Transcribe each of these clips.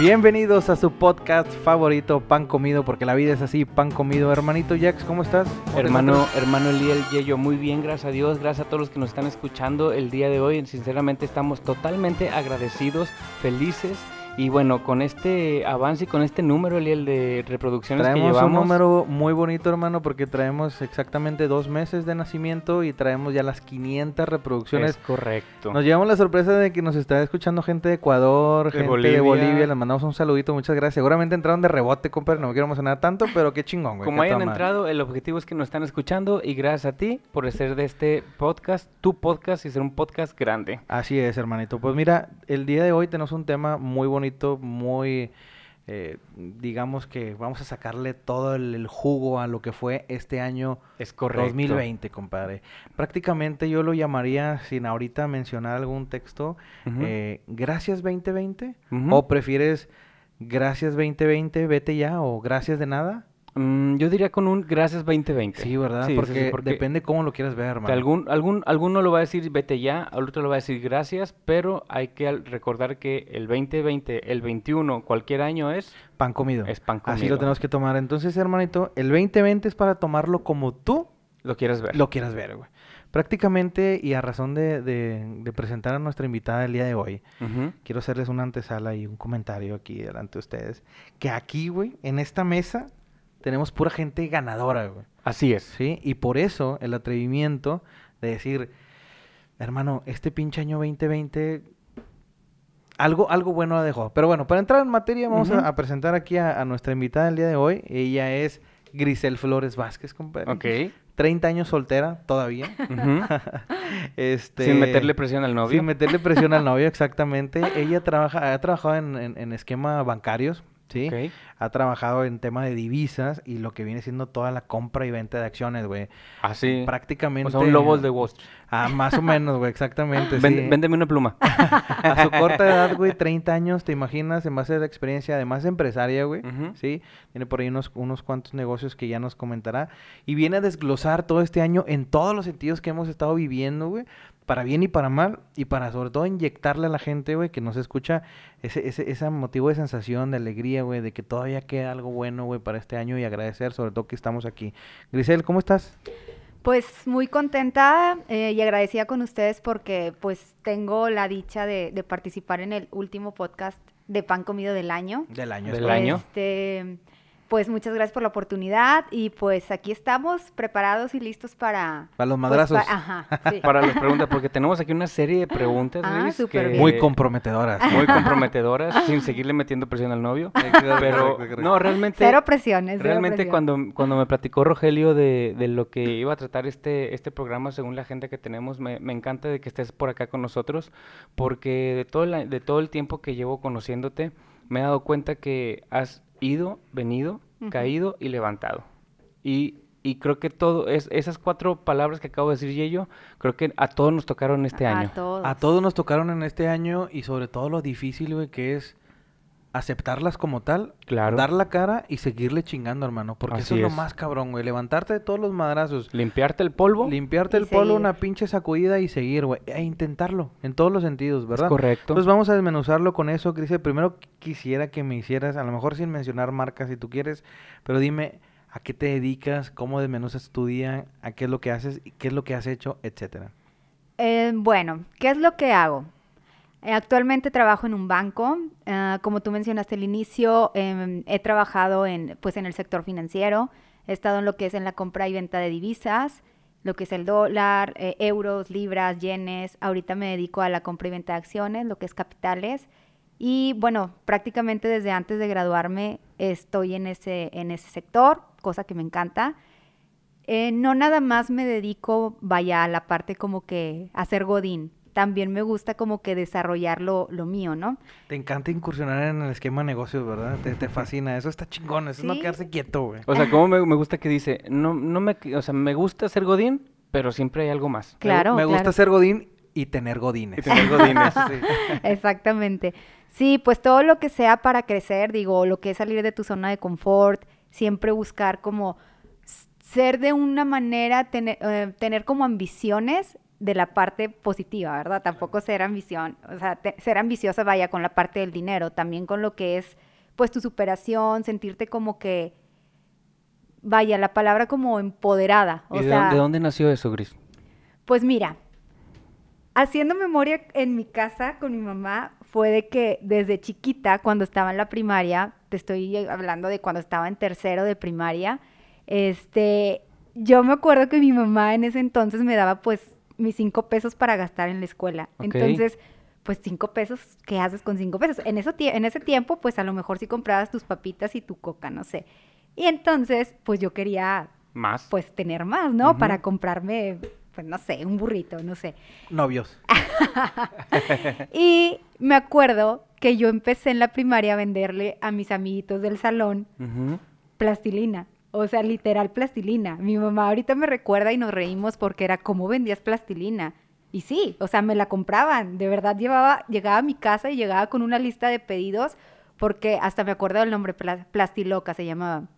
Bienvenidos a su podcast favorito, Pan Comido, porque la vida es así, Pan Comido. Hermanito Jax, ¿cómo estás? ¿Cómo te Hermano, hermano Eliel Yeyo, muy bien, gracias a Dios, gracias a todos los que nos están escuchando el día de hoy. Sinceramente estamos totalmente agradecidos, felices. Y bueno, con este avance y con este número, Eliel, de reproducciones que Traemos llevamos. un número muy bonito, hermano, porque traemos exactamente dos meses de nacimiento y traemos ya las 500 reproducciones. Es correcto. Nos llevamos la sorpresa de que nos está escuchando gente de Ecuador, De gente de Bolivia. Les mandamos un saludito, muchas gracias. Seguramente entraron de rebote, compadre. No me quiero emocionar tanto, pero qué chingón, güey. Como hayan entrado, el objetivo es que nos están escuchando y gracias a ti por hacer de este podcast tu podcast y ser un podcast grande. Así es, hermanito. Pues mira, el día de hoy tenemos un tema muy bonito, muy, eh, digamos que vamos a sacarle todo el, el jugo a lo que fue este año Es correcto. 2020, compadre. Prácticamente yo lo llamaría, sin ahorita mencionar algún texto, eh, gracias 2020, Ujú. o prefieres gracias 2020, vete ya, o gracias de nada. Mm, yo diría con un gracias 2020. Sí, ¿verdad? Sí, porque, sí, porque- depende cómo lo quieras ver, hermano. algún, algún, alguno lo va a decir vete ya, al otro lo va a decir gracias, pero hay que recordar que el 2020, el 21, cualquier año es, Pan comido. es pan Así comido. lo tenemos que tomar. Entonces, hermanito, el 2020 es para tomarlo como tú Lo quieres ver. lo quieras ver, güey. Prácticamente, y a razón de, de- de presentar a nuestra invitada el día de hoy, Ujú. quiero hacerles una antesala y un comentario aquí delante de ustedes. Que aquí, güey, en esta mesa, tenemos pura gente ganadora, güey. Así es. ¿Sí? Y por eso el atrevimiento de decir, hermano, este pinche año 2020, algo, algo bueno la dejó. Pero bueno, para entrar en materia, vamos a- presentar aquí a, a nuestra invitada el día de hoy. Ella es Grisel Flores Vázquez, compadre. Ok. 30 años soltera todavía. Este, Sin meterle presión al novio. Sin meterle presión al novio, exactamente. Ella trabaja, ha trabajado en, en, en esquema bancarios, ¿sí? Ha trabajado en tema de divisas y lo que viene siendo toda la compra y venta de acciones, güey. Así. Prácticamente. O sea, un lobo de Wall Street. Ah, más o menos, güey, exactamente. Sí. Véndeme una pluma. A su corta edad, güey, 30 años, ¿te imaginas? En base a la experiencia, además empresaria, güey. ¿sí? Tiene por ahí unos, unos cuantos negocios que ya nos comentará. Y viene a desglosar todo este año en todos los sentidos que hemos estado viviendo, güey. Para bien y para mal. Y para, sobre todo, inyectarle a la gente, güey, que nos escucha ese, ese, ese motivo de sensación, de alegría, güey, de que todavía queda algo bueno, güey, para este año y agradecer, sobre todo que estamos aquí. Grisel, ¿cómo estás? Pues muy contenta eh, y agradecida con ustedes porque pues tengo la dicha de, de participar en el último podcast de Pan Comido del año. Del año. Del es año. Pues muchas gracias por la oportunidad y pues aquí estamos preparados y listos para... Para los pues, madrazos. pa- ajá, sí. Para las preguntas, porque tenemos aquí una serie de preguntas, Ah, que-. Muy comprometedoras. muy comprometedoras, sin seguirle metiendo presión al novio. Pero, no, realmente... Cero presiones. cero Realmente presión. cuando, cuando me platicó Rogelio de, de lo que iba a tratar este, este programa según la agenda que tenemos, me, me encanta de que estés por acá con nosotros, porque de todo, la- de todo el tiempo que llevo conociéndote, me he dado cuenta que has ido, venido, caído y levantado. Y, y creo que todo, es, esas cuatro palabras que acabo de decir, Yeyo, creo que a todos nos tocaron este A año. todos. A todos nos tocaron en este año y sobre todo lo difícil, güey, que es aceptarlas como tal, Claro. dar la cara y seguirle chingando, hermano. Porque eso es lo es. más cabrón, güey. Levantarte de todos los madrazos, Limpiarte el polvo. limpiarte Y el polvo, una pinche sacudida y seguir, güey. E intentarlo en todos los sentidos, ¿verdad? correcto. Entonces vamos a desmenuzarlo con eso, Cris. Primero qu- quisiera que me hicieras, a lo mejor sin mencionar marcas si tú quieres, pero dime a qué te dedicas, cómo desmenuzas tu día, a qué es lo que haces, y qué es lo que has hecho, etcétera. Eh, bueno, ¿qué es lo que hago? Eh, actualmente trabajo en un banco. ah, como tú mencionaste al inicio, em, he trabajado en, pues, en el sector financiero. He estado en lo que es en la compra y venta de divisas, lo que es el dólar, eh, euros, libras, yenes. Ahorita me dedico a la compra y venta de acciones, lo que es capitales. Y bueno, prácticamente desde antes de graduarme estoy en ese, en ese sector, cosa que me encanta. Eh, no nada más me dedico, vaya, a la parte como que a ser godín. También me gusta como que desarrollar lo, lo mío, ¿no? Te encanta incursionar en el esquema de negocios, ¿verdad? Te, te fascina. Eso está chingón. Eso es no quedarse quieto, güey. O sea, como me, me gusta que dice, no, no me, o sea, me gusta ser Godín, pero siempre hay algo más. Claro, Me, gusta claro. ser Godín y tener Godines. Y tener Godines. Sí. Exactamente. Sí, pues todo lo que sea para crecer, digo, lo que es salir de tu zona de confort, siempre buscar como ser de una manera, tener, eh, tener como ambiciones de la parte positiva, ¿verdad? Tampoco ser ambición, o sea, te- ser ambiciosa vaya con la parte del dinero, también con lo que es pues tu superación, sentirte como que vaya, la palabra como empoderada, o ¿Y sea, de dónde nació eso, Gris? pues mira, haciendo memoria en mi casa con mi mamá fue de que desde chiquita, cuando estaba en la primaria, te estoy hablando de cuando estaba en tercero de primaria, este, yo me acuerdo que mi mamá en ese entonces me daba pues mis cinco pesos para gastar en la escuela. Entonces, pues cinco pesos, ¿qué haces con cinco pesos? En, eso, en ese tiempo, pues a lo mejor sí comprabas tus papitas y tu coca, no sé. Y entonces, pues yo quería Más. pues tener más, ¿no? Para comprarme, pues no sé, un burrito, no sé. Novios. Y me acuerdo que yo empecé en la primaria a venderle a mis amiguitos del salón plastilina. O sea, literal plastilina. Mi mamá ahorita me recuerda y nos reímos porque era cómo vendías plastilina. Y sí, o sea, me la compraban. De verdad llevaba, llegaba a mi casa y llegaba con una lista de pedidos porque hasta me acuerdo del nombre, Pla- Plastiloca se llamaba.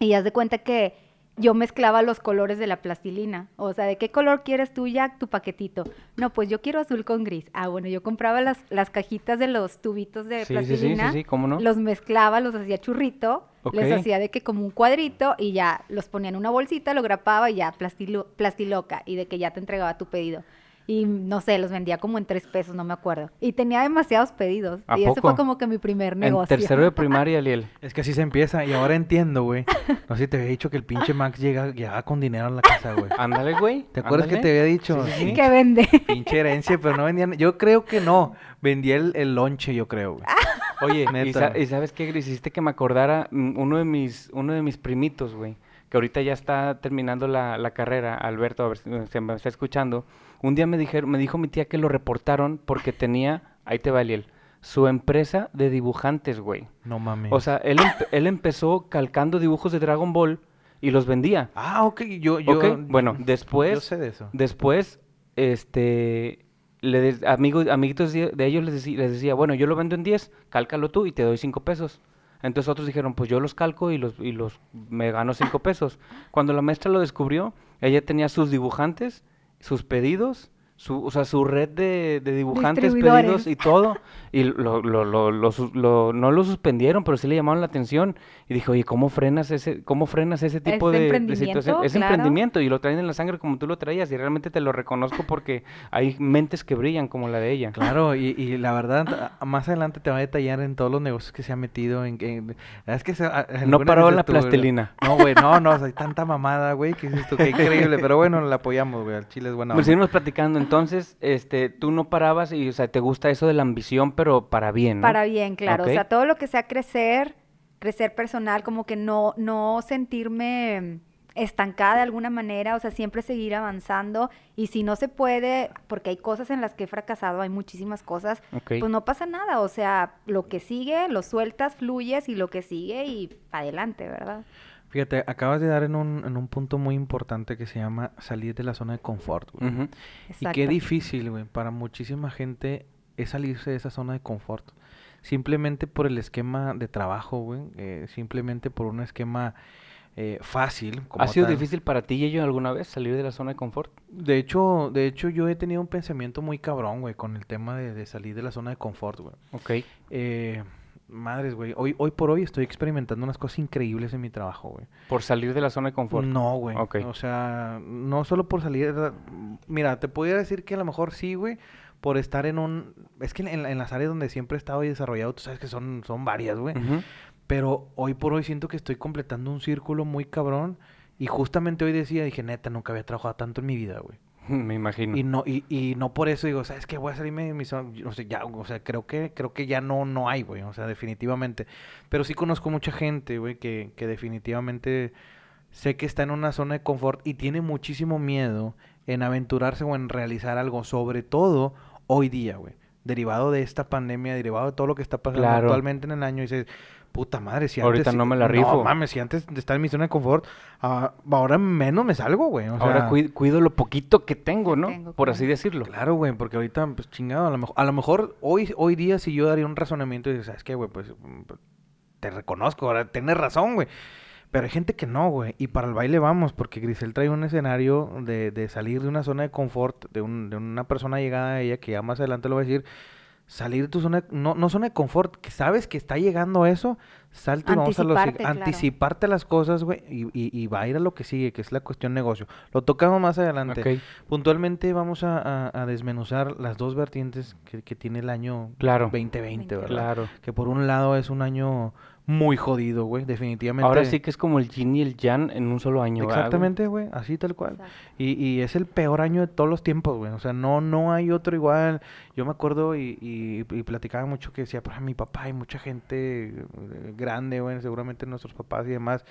Y haz de cuenta que yo mezclaba los colores de la plastilina. O sea, ¿de qué color quieres tú, Jack, tu paquetito? No, pues yo quiero azul con gris. Ah, bueno, yo compraba las, las cajitas de los tubitos de Sí, sí, sí, sí, plastilina. sí, ¿cómo no? Los mezclaba, los hacía churrito, les hacía de que como un cuadrito y ya los ponía en una bolsita, lo grapaba y ya plastilo- plastiloca y de que ya te entregaba tu pedido. Y no sé, los vendía como en tres pesos, no me acuerdo. Y tenía demasiados pedidos. ¿A y ese fue poco? como que mi primer En negocio. tercero de primaria, Liel. Es que así se empieza. Y ahora entiendo, güey. No sé si te había dicho que el pinche Max llega, llegaba con dinero a la casa, güey. Ándale, güey. ¿Te acuerdas que te había dicho? Sí, sí, sí. que vende. Pinche herencia, pero no vendían. Yo creo que no. Vendía el, el lonche, yo creo, güey. Oye, ¿y, sa- y sabes qué, Gris? Hiciste que me acordara mm, uno de mis, uno de mis primitos, güey, que ahorita ya está terminando la, la carrera, Alberto, a ver si se me está escuchando. Un día me dijeron, me dijo mi tía que lo reportaron porque tenía, ahí te va Liel, su empresa de dibujantes, güey. No mames. O sea, él, empe- él empezó calcando dibujos de Dragon Ball y los vendía. Ah, ok. Yo, yo. Bueno, después- Yo sé de eso. Después, este, le amigos, amiguitos de, de ellos les decía, les decía, bueno, yo lo vendo en 10, cálcalo tú y te doy 5 pesos. Entonces otros dijeron, pues yo los calco y los, y los me gano 5 pesos. Cuando la maestra lo descubrió, ella tenía sus dibujantes, sus pedidos, su, o sea, su red de, de dibujantes, pedidos y todo. Y lo, lo, lo, lo sus- lo- no lo suspendieron, pero sí le llamaron la atención. Y dijo, oye, ¿cómo frenas ese, cómo frenas ese tipo Es de, de emprendimiento, situación? Es claro. emprendimiento y lo traen en la sangre como tú lo traías. Y realmente te lo reconozco porque hay mentes que brillan como la de ella. Claro, y, y la verdad, más adelante te va a detallar en todos los negocios que se ha metido. En, en- es que se, No paró la tú, güey, plastilina. No, güey, no, no, o sea, hay tanta mamada, güey, que dices tú, qué increíble. Pero bueno, la apoyamos, güey, al chile es buena Pues seguimos platicando. Entonces, este, tú no parabas y, o sea, te gusta eso de la ambición, pero para bien, ¿no? Para bien, claro. O sea, todo lo que sea crecer, crecer personal, como que no, no sentirme estancada de alguna manera, o sea, siempre seguir avanzando. Y si no se puede, porque hay cosas en las que he fracasado, hay muchísimas cosas, pues no pasa nada. O sea, lo que sigue, lo sueltas, fluyes y lo que sigue y adelante, ¿verdad? Fíjate, acabas de dar en un, en un punto muy importante que se llama salir de la zona de confort, güey. Ujú. Y qué difícil, güey, para muchísima gente es salirse de esa zona de confort. Simplemente por el esquema de trabajo, güey. eh, simplemente por un esquema eh, fácil. como ¿Ha sido tal. difícil para ti y ello alguna vez salir de la zona de confort? De hecho, de hecho, yo he tenido un pensamiento muy cabrón, güey, con el tema de, de salir de la zona de confort, güey. Ok. Eh, madres, güey. Hoy, hoy por hoy estoy experimentando unas cosas increíbles en mi trabajo, güey. Por salir de la zona de confort. No, güey. Ok. O sea, no solo por salir. Mira, te podría decir que a lo mejor sí, güey. Por estar en un. Es que en, en las áreas donde siempre he estado y desarrollado, tú sabes que son, son varias, güey. Pero hoy por hoy siento que estoy completando un círculo muy cabrón. Y justamente hoy decía, dije, neta, nunca había trabajado tanto en mi vida, güey. Me imagino. Y no, y, y no por eso digo, ¿sabes qué? Voy a salirme de mi zona. O sea, ya, o sea, creo que, creo que ya no, no hay, güey. O sea, definitivamente. Pero sí conozco mucha gente, güey, que, que definitivamente sé que está en una zona de confort y tiene muchísimo miedo en aventurarse o en realizar algo, sobre todo hoy día, güey. Derivado de esta pandemia, derivado de todo lo que está pasando Claro. actualmente en el año, y dices, puta madre, si Ahorita antes... no me la No rifo. mames, si antes de estar en mi zona de confort, ah, ahora menos me salgo, güey. o Ahora sea, cuido lo poquito que tengo, ¿no? tengo, Por así decirlo. Claro, güey, porque ahorita, pues chingado, a lo mejor, a lo mejor hoy, hoy día si yo daría un razonamiento y dices, ¿sabes qué, güey? Pues mm, te reconozco, ahora tienes razón, güey. Pero hay gente que no, güey. Y para el baile vamos, porque Grisel trae un escenario de, de salir de una zona de confort, de, un, de una persona llegada a ella, que ya más adelante lo va a decir, salir de tu zona, no, no zona de confort, que sabes que está llegando eso, salte y vamos a los, Anticiparte, claro. anticiparte las cosas, güey, y, y, y va a ir a lo que sigue, que es la cuestión negocio. Lo tocamos más adelante. Puntualmente vamos a, a- a desmenuzar las dos vertientes que, que tiene el año Claro. 2020, ¿verdad? claro. Que por un lado es un año muy jodido, güey, definitivamente. Ahora sí que es como el yin y el yang en un solo año. Exactamente, güey, así tal cual. Y, y es el peor año de todos los tiempos, güey. O sea, no, no hay otro igual. Yo me acuerdo y, y, y platicaba mucho que decía, pues mi papá y mucha gente eh, grande, güey, seguramente nuestros papás y demás,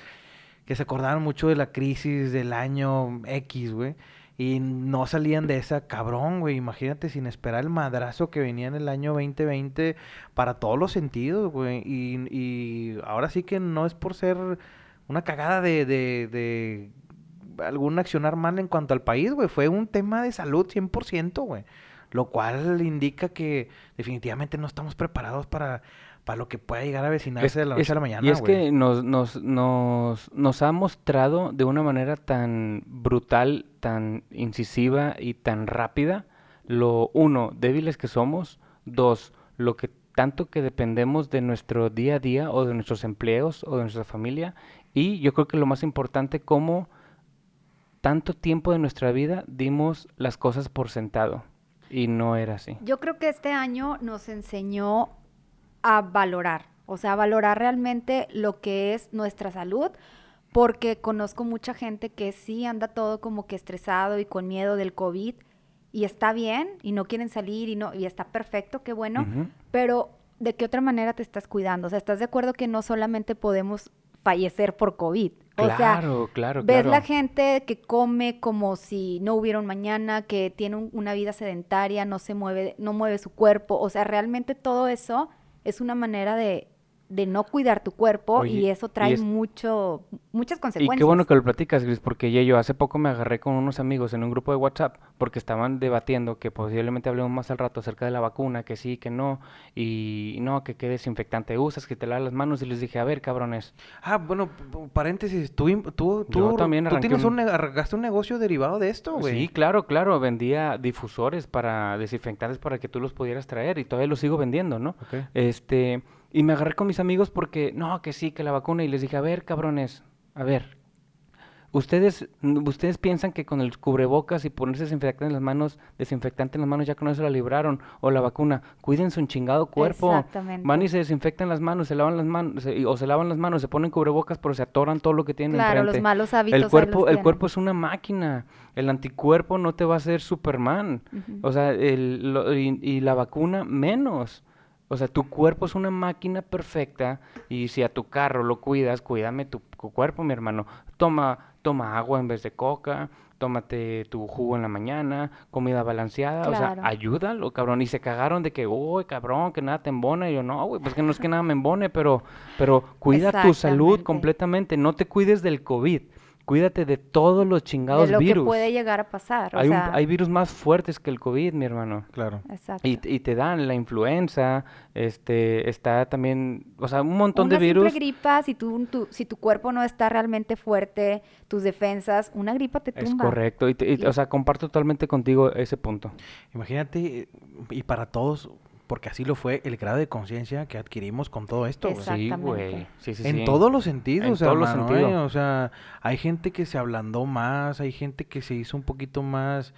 que se acordaban mucho de la crisis del año X, güey. Y no salían de esa cabrón, güey. Imagínate sin esperar el madrazo que venía en el año 2020 para todos los sentidos, güey. Y, y ahora sí que no es por ser una cagada de, de, de algún accionar mal en cuanto al país, güey. Fue un tema de salud 100%, güey. Lo cual indica que definitivamente no estamos preparados para, para lo que pueda llegar a avecinarse Es- de la noche es- a la mañana, Y es que nos, nos, nos, nos ha mostrado de una manera tan brutal, tan incisiva y tan rápida, lo uno, débiles que somos, dos, lo que tanto que dependemos de nuestro día a día o de nuestros empleos o de nuestra familia, y yo creo que lo más importante, cómo tanto tiempo de nuestra vida dimos las cosas por sentado, y no era así. Yo creo que este año nos enseñó a valorar, o sea, a valorar realmente lo que es nuestra salud, porque conozco mucha gente que sí anda todo como que estresado y con miedo del COVID y está bien y no quieren salir y no y está perfecto, qué bueno, pero ¿de qué otra manera te estás cuidando? O sea, ¿estás de acuerdo que no solamente podemos fallecer por COVID? O sea, Claro, claro, Ves claro. la gente que come como si no hubiera un mañana, que tiene un- una vida sedentaria, no se mueve, no mueve su cuerpo. O sea, realmente todo eso es una manera de, de no cuidar tu cuerpo Oye, y eso y trae es- mucho, muchas Y consecuencias. qué bueno que lo platicas, Gris, porque yo hace poco me agarré con unos amigos en un grupo de WhatsApp porque estaban debatiendo que posiblemente hablemos más al rato acerca de la vacuna, que sí, que no, y no, que qué desinfectante usas, que te lavas las manos, y les dije, a ver, cabrones, Ah, bueno, paréntesis, tú, tú, tú, también tú tienes un, arrancaste un negocio derivado de esto, güey. sí, claro, claro, vendía difusores para desinfectantes para que tú los pudieras traer y todavía los sigo vendiendo, ¿no? Este, y me agarré con mis amigos porque, no, que sí, que la vacuna. Y les dije, a ver, cabrones, a ver. Ustedes, ustedes piensan que con el cubrebocas y ponerse desinfectante en las manos, desinfectante en las manos, ya con eso la libraron, o la vacuna. Cuídense un chingado cuerpo. Exactamente. Van y se desinfectan las manos, se lavan las manos, se- o se lavan las manos, se ponen cubrebocas, pero se atoran todo lo que tienen Claro, los enfrente. malos hábitos El cuerpo, los el cuerpo es una máquina. El anticuerpo no te va a hacer Superman. O sea, el, lo- y, y la vacuna menos. O sea, tu cuerpo es una máquina perfecta y si a tu carro lo cuidas, cuídame tu cu- cuerpo, mi hermano. Toma, toma agua en vez de coca, tómate tu jugo en la mañana, comida balanceada, o sea, ayúdalo, cabrón. Y se cagaron de que, uy, cabrón, que nada te embona. Y yo, no, güey, pues que no es que nada me embone, pero, pero cuida tu salud completamente. No te cuides del COVID. Cuídate de todos los chingados de lo virus. que puede llegar a pasar. O hay, un- hay virus más fuertes que el COVID, mi hermano. Claro. exacto. Y, y te dan la influenza, este, está también, o sea, un montón una de virus. simple gripa, si tu, tu- si tu cuerpo no está realmente fuerte, tus defensas, una gripa te Es tumba. correcto, y, te- y- Y- o sea, comparto totalmente contigo ese punto. Imagínate, y para todos, porque así lo fue, el grado de conciencia que adquirimos con todo esto. Sí, güey. Sí, sí, En sí. todos los sentidos, En todos los sentidos. ¿eh? O sea, hay gente que se ablandó más, hay gente que se hizo un poquito más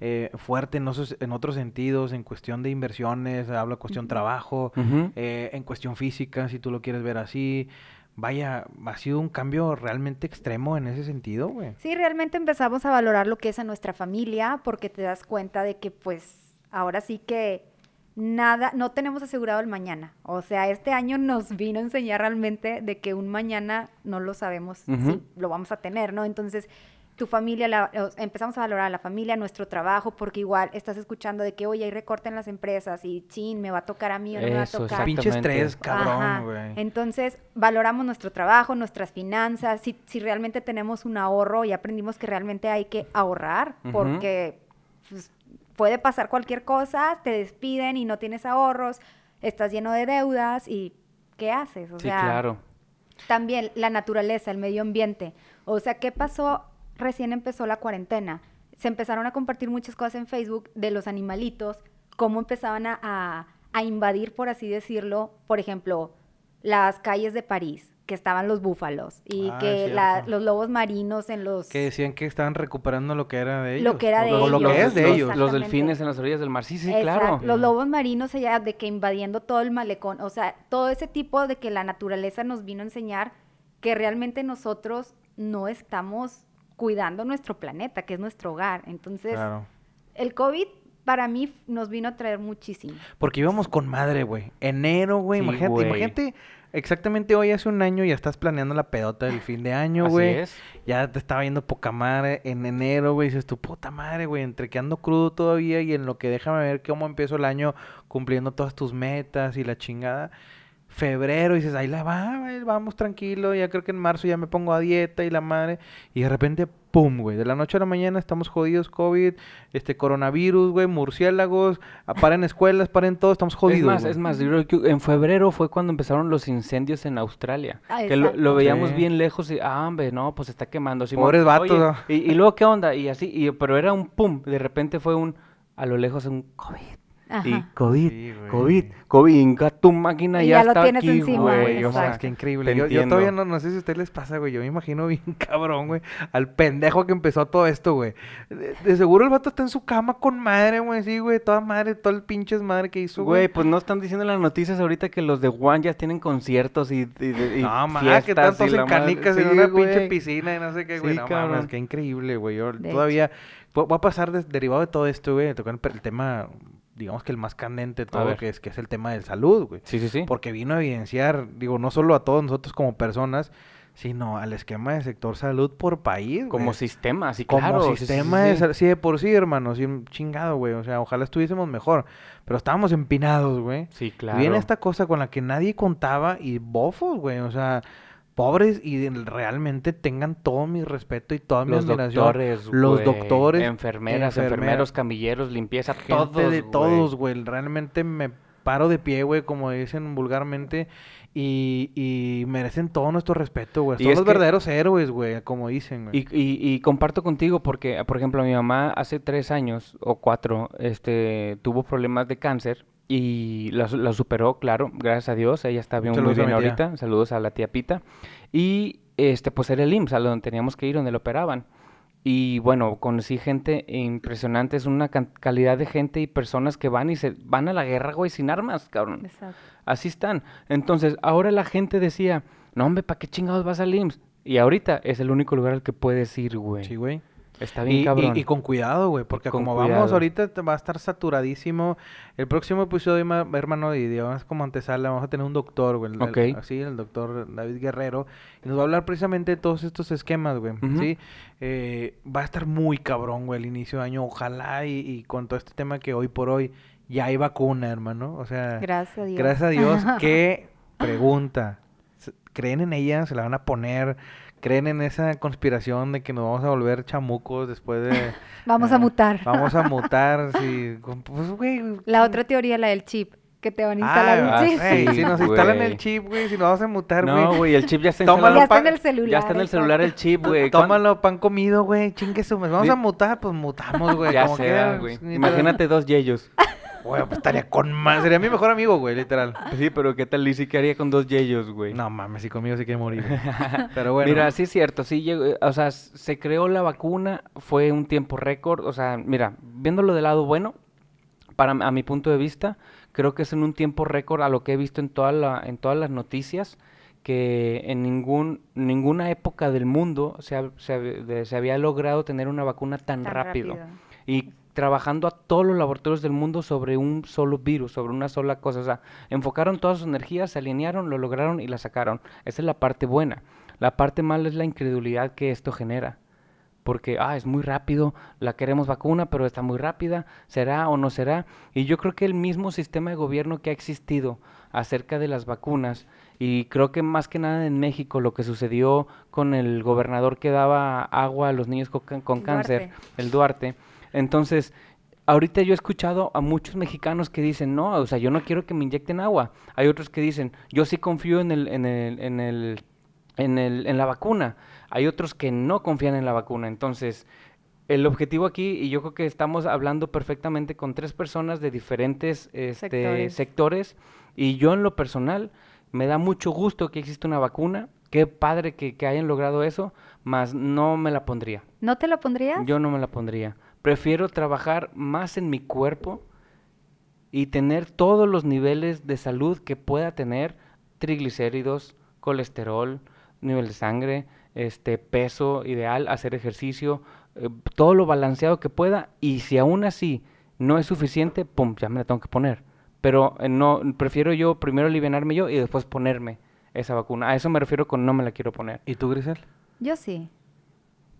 eh, fuerte en, otros sentidos, en cuestión de inversiones, habla cuestión trabajo, eh, en cuestión física, si tú lo quieres ver así. Vaya, ha sido un cambio realmente extremo en ese sentido, güey. Sí, realmente empezamos a valorar lo que es a nuestra familia porque te das cuenta de que pues ahora sí que nada, no tenemos asegurado el mañana. O sea, este año nos vino a enseñar realmente de que un mañana no lo sabemos si lo vamos a tener, ¿no? Entonces, tu familia, la- o- empezamos a valorar a la familia, nuestro trabajo, porque igual estás escuchando de que, oye, hay recorte en las empresas y chin, me va a tocar a mí o no me va a tocar. Cabrón, güey. Entonces, valoramos nuestro trabajo, nuestras finanzas, si, si realmente tenemos un ahorro y aprendimos que realmente hay que ahorrar, porque puede pasar cualquier cosa, te despiden y no tienes ahorros, estás lleno de deudas y ¿qué haces? O Sí, sea, claro. también la naturaleza, el medio ambiente. O sea, ¿qué pasó? Recién empezó la cuarentena. Se empezaron a compartir muchas cosas en Facebook de los animalitos, cómo empezaban a, a, a invadir, por así decirlo, por ejemplo, las calles de París, que estaban los búfalos y Ah, que la- los lobos marinos en los... Que decían que estaban recuperando lo que era de ellos. Lo que era de o lo ellos, que es de los- ellos. Los delfines en las orillas del mar. Sí, sí, Exacto, claro. Los lobos marinos allá de que invadiendo todo el malecón, o sea, todo ese tipo de que la naturaleza nos vino a enseñar que realmente nosotros no estamos cuidando nuestro planeta, que es nuestro hogar. Entonces, Claro. el COVID para mí nos vino a traer muchísimo. Porque íbamos con madre, güey. Enero, güey. Sí, imagínate, güey. imagínate, exactamente hoy hace un año ya estás planeando la pedota del fin de año, Así güey. es. Ya te estaba yendo poca madre en enero, güey. Dices tu puta madre, güey. Entre que ando crudo todavía y en lo que déjame ver cómo empiezo el año cumpliendo todas tus metas y la chingada. Febrero, dices, ahí la va, güey, vamos tranquilo. Ya creo que en marzo ya me pongo a dieta y la madre. Y de repente, pum, güey. De la noche a la mañana estamos jodidos, COVID, este coronavirus, güey, murciélagos. ah, Paren escuelas, paren todo, estamos jodidos. es más, güey. es más, yo creo que en febrero fue cuando empezaron los incendios en Australia. Ah, que lo, veíamos Sí. bien lejos y, ah, hombre, no, pues se está quemando. Simón. Pobres vatos, y, y luego, ¿qué onda? Y así, y, pero era un pum, de repente fue un, a lo lejos un COVID. Y Ajá. COVID, Sí. COVID, COVID, inga tu máquina Y ya, ya lo está tienes aquí, encima, güey. O sea, es que increíble. Yo, yo todavía no, no sé si a ustedes les pasa, güey. Yo me imagino bien cabrón, güey. Al pendejo que empezó todo esto, güey. De, de seguro el vato está en su cama con madre, güey. Sí, güey. Toda madre, todo el pinches madre que hizo, Güey, güey. pues no están diciendo en las noticias ahorita que los de One ya tienen conciertos y, y, y No, más fiestas que están y todos en canicas en Sí, una güey. pinche piscina y no sé qué, güey. Sí, no cabrón. mames, qué increíble, güey. Yo De todavía voy voy a pasar des- derivado de todo esto, güey. Tocar el tema, digamos que el más candente de todo, que es, que es el tema de salud, güey. Sí, sí, sí. Porque vino a evidenciar, digo, no solo a todos nosotros como personas, sino al esquema de sector salud por país, Como güey. sistema, sí, Como claro. sí, sistema sí, de sí. Sí, de por sí, hermano, sí, chingado, güey. O sea, ojalá estuviésemos mejor. Pero estábamos empinados, güey. Sí, Y claro. Viene esta cosa con la que nadie contaba y bofos, güey. O sea, pobres y realmente tengan todo mi respeto y toda mi Los admiración. doctores, los doctores, enfermeras, enfermeras, enfermeros, camilleros, limpieza, gente todos, de todos, güey. Realmente me paro de pie, güey, como dicen vulgarmente. Y, y merecen todo nuestro respeto, güey. Son los que- verdaderos héroes, güey, como dicen, güey. Y, y, y comparto contigo porque, por ejemplo, mi mamá hace tres años o cuatro este, tuvo problemas de cáncer y la, su- la superó, claro, gracias a Dios. Ella está bien, muy Saludos bien ahorita. Saludos a la tía Pita. Y este, pues era el IMSS, a donde teníamos que ir, donde lo operaban. Y bueno, conocí gente impresionante, es una calidad de gente y personas que van y se van a la guerra, güey, sin armas, cabrón. Exacto. Así están. Entonces, ahora la gente decía, no, hombre, ¿para qué chingados vas al IMSS? Y ahorita es el único lugar al que puedes ir, güey. Sí, güey. Está bien Y, cabrón. y con cuidado, güey, porque Con como cuidado. vamos ahorita va a estar saturadísimo. El próximo episodio, ma- hermano, y digamos como antesala, vamos a tener un doctor, güey. el- el- Ok. sí, el doctor David Guerrero. Y nos va a hablar precisamente de todos estos esquemas, güey. Sí. Eh, va a estar muy cabrón, güey, el inicio de año. Ojalá y, y con todo este tema que hoy por hoy ya hay vacuna, hermano. O sea, Gracias a Dios. gracias a Dios. ¿Qué pregunta? ¿Creen en ella? ¿Se la van a poner? ¿Creen en esa conspiración de que nos vamos a volver chamucos después de... Vamos a eh, mutar. Vamos a mutar, sí. Pues, güey. La otra teoría, la del chip, que te van a instalar Ah, un chip. güey, Sí, si nos instalan el güey. chip, güey, si nos vamos a mutar, güey. No, güey, el chip ya está Tómalo, ya está en el celular. Ya está en el celular el chip, güey. ¿Cuán- Tómalo, pan comido, güey. Chingue su. Vamos a mutar, pues mutamos, güey. Ya como sea, quiera, güey. Imagínate dos yeyos. Güey, pues estaría con más. Sería mi mejor amigo, güey, literal. Sí, pero ¿qué tal Lizzy? ¿Qué haría con dos yeyos, güey? No mames, si conmigo sí que morir. güey. Pero bueno. Mira, sí es cierto, sí, llegó- eh, o sea, se creó la vacuna, fue un tiempo récord, o sea, mira, viéndolo del lado bueno, para a mi punto de vista, creo que es en un tiempo récord a lo que he visto en toda la, en todas las noticias, que en ningún, ninguna época del mundo se, ha- se, de- se había logrado tener una vacuna tan, Tan rápido. rápido. Y trabajando a todos los laboratorios del mundo sobre un solo virus, sobre una sola cosa. O sea, enfocaron todas sus energías, se alinearon, lo lograron y la sacaron. Esa es la parte buena. La parte mala es la incredulidad que esto genera. Porque, ah, es muy rápido, la queremos vacuna, pero está muy rápida, será o no será. Y yo creo que el mismo sistema de gobierno que ha existido acerca de las vacunas, y creo que más que nada en México, lo que sucedió con el gobernador que daba agua a los niños con, cáncer, Duarte. el Duarte. Entonces, ahorita yo he escuchado a muchos mexicanos que dicen, no, o sea, yo no quiero que me inyecten agua. Hay otros que dicen, yo sí confío en el, en el, en el en, el, en la vacuna. Hay otros que no confían en la vacuna. Entonces, el objetivo aquí, y yo creo que estamos hablando perfectamente con tres personas de diferentes este, Sectores. sectores. y yo en lo personal me da mucho gusto que exista una vacuna. Qué padre que, que hayan logrado eso, mas no me la pondría. ¿No te lo pondrías? Yo no me la pondría. Prefiero trabajar más en mi cuerpo y tener todos los niveles de salud que pueda tener, triglicéridos, colesterol, nivel de sangre, este peso ideal, hacer ejercicio, eh, todo lo balanceado que pueda y si aún así no es suficiente, pum, ya me la tengo que poner. Pero eh, no prefiero yo primero alivianarme yo y después ponerme esa vacuna. A eso me refiero con no me la quiero poner. ¿Y tú, Grisel? Yo sí.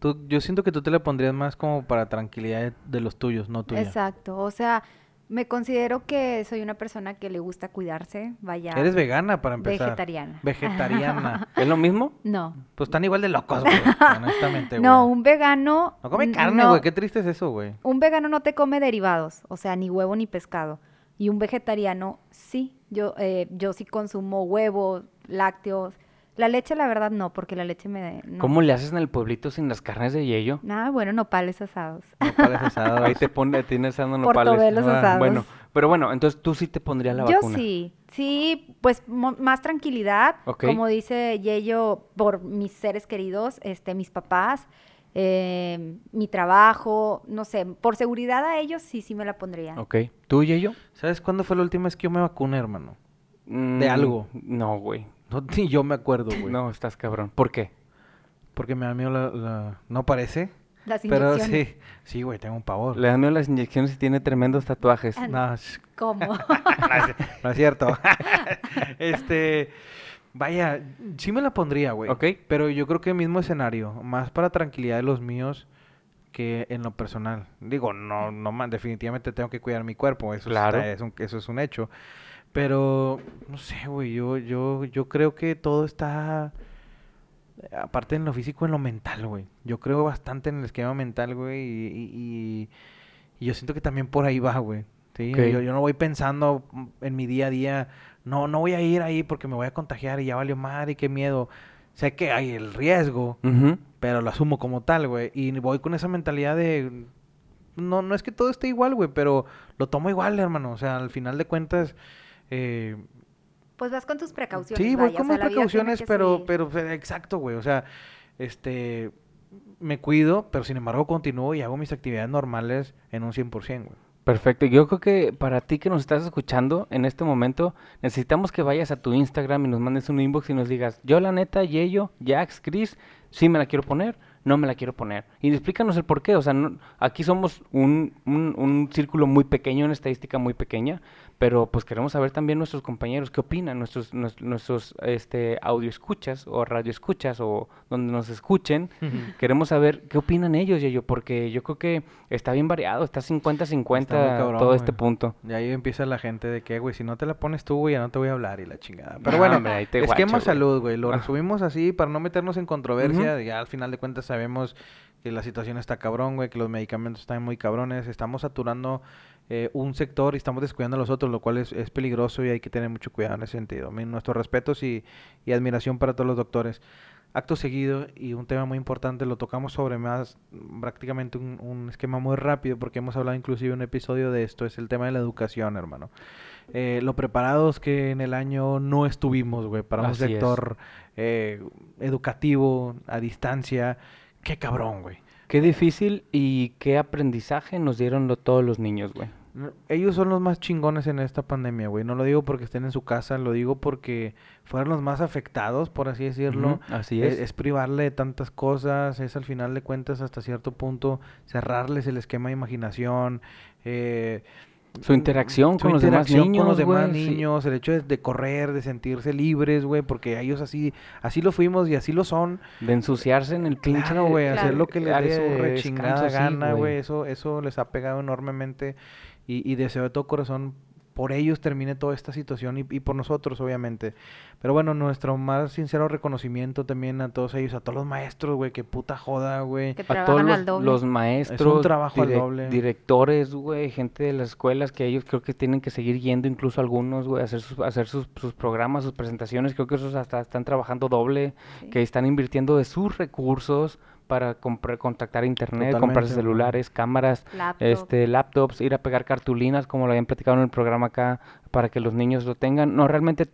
Tú, yo siento que tú te la pondrías más como para tranquilidad de, de los tuyos, no tuya. Exacto. O sea, me considero que soy una persona que le gusta cuidarse. Vaya. Eres vegana para empezar. Vegetariana. Vegetariana. ¿Es lo mismo? No. pues están igual de locos, güey. honestamente, güey. No, un vegano. No come carne, no, güey. Qué triste es eso, güey. Un vegano no te come derivados, o sea, ni huevo ni pescado. Y un vegetariano sí. Yo, eh, yo sí consumo huevos, lácteos. La leche, la verdad, no, porque la leche me. No. ¿Cómo le haces en el pueblito sin las carnes de yello? Nada, bueno, nopales asados. Nopales asados. Ahí te pone, tienes asando nopales. Portobelos Ah, asados. Bueno, pero bueno, entonces tú sí te pondrías la Yo vacuna. sí, sí, pues mo- más tranquilidad, Ok. como dice Yello, por mis seres queridos, este, mis papás, eh, mi trabajo, no sé, por seguridad a ellos sí, sí me la pondría. Ok. ¿Tú y yo? ¿Sabes cuándo fue la última vez que yo me vacuné, hermano? algo. No, güey. No, ni yo me acuerdo, güey. No, estás cabrón. ¿Por qué? Porque me da miedo la... la- No parece, Las pero inyecciones. sí. Sí, güey, tengo un pavor. Le dan miedo las inyecciones y tiene tremendos tatuajes. Ah, No, ¿Cómo? no es, no es cierto. este... Vaya, sí me la pondría, güey. Ok. Pero yo creo que el mismo escenario, más para tranquilidad de los míos que en lo personal. Digo, no, no, man, definitivamente tengo que cuidar mi cuerpo, eso, Claro. está- es un, eso es un hecho. Pero, no sé, güey, yo, yo, yo creo que todo está, aparte en lo físico, en lo mental, güey. Yo creo bastante en el esquema mental, güey, y, y- y- y yo siento que también por ahí va, güey. ¿sí? Yo, yo no voy pensando en mi día a día, no, no voy a ir ahí porque me voy a contagiar y ya valió madre y qué miedo. Sé que hay el riesgo, pero lo asumo como tal, güey. Y voy con esa mentalidad de... No, no es que todo esté igual, güey, pero lo tomo igual, hermano. O sea, al final de cuentas... eh, Pues vas con tus precauciones. sí, voy vaya, con mis precauciones, pero, pero, pero, exacto, güey. O sea, este... Me cuido, pero sin embargo continúo y hago mis actividades normales en un 100%, güey. Perfecto. Yo creo que para ti que nos estás escuchando en este momento, necesitamos que vayas a tu Instagram y nos mandes un inbox y nos digas, yo la neta, Yeyo, Jax, Chris, sí me la quiero poner, no me la quiero poner. Y explícanos el por qué. O sea, no- aquí somos un, un, un círculo muy pequeño, una estadística muy pequeña, pero pues queremos saber también nuestros compañeros qué opinan, nuestros, nues- nuestros este, audio escuchas o radio escuchas o donde nos escuchen. Queremos saber qué opinan ellos, Yeyo, porque yo creo que está bien variado, está 50-50 Está muy cabrón, todo este punto. Y ahí empieza la gente de que, güey, si no te la pones tú, güey, ya no te voy a hablar y la chingada. No, Pero bueno, hombre, esquema guacho, salud, güey. Lo resumimos así para no meternos en controversia. Ya al final de cuentas sabemos que la situación está cabrón, güey, que los medicamentos están muy cabrones. Estamos saturando eh, un sector y estamos descuidando a los otros, lo cual es, es peligroso y hay que tener mucho cuidado en ese sentido. Nuestros respetos y, y admiración para todos los doctores. Acto seguido, y un tema muy importante, lo tocamos sobre más prácticamente un, un esquema muy rápido, porque hemos hablado inclusive un episodio de esto, es el tema de la educación, hermano. Eh, lo preparados que en el año no estuvimos, güey, para un Así sector eh, educativo, a distancia. Qué cabrón, güey. Qué difícil y qué aprendizaje nos dieron lo- todos los niños, güey. Ellos son los más chingones en esta pandemia, güey. No lo digo porque estén en su casa, lo digo porque fueron los más afectados, por así decirlo. Así Es, es. es privarle de tantas cosas, es al final de cuentas hasta cierto punto cerrarles el esquema de imaginación. eh, Su interacción su con los demás interacción con los niños, demás sí. niños, el hecho de, de correr, de sentirse libres, güey, porque ellos así, así lo fuimos y así lo son. De ensuciarse en el pinche Claro, güey, hacer claro. lo que les dé su rechingada gana, güey. güey, eso, eso les ha pegado enormemente y, y deseo de todo corazón por ellos termine toda esta situación y, y por nosotros, obviamente. Pero bueno, nuestro más sincero reconocimiento también a todos ellos, a todos los maestros, güey, que puta joda, güey. Que A todos los, al doble. los maestros, trabajo al direc- doble. directores, güey, gente de las escuelas que ellos creo que tienen que seguir yendo, incluso algunos, güey, a hacer sus, hacer sus, sus programas, sus presentaciones. Creo que esos hasta están trabajando doble, Sí. que están invirtiendo de sus recursos para comprar, contactar internet, comprarse Totalmente, celulares, cámaras, Laptop. este, laptops, ir a pegar cartulinas, como lo habían platicado en el programa acá, para que los niños lo tengan. No, realmente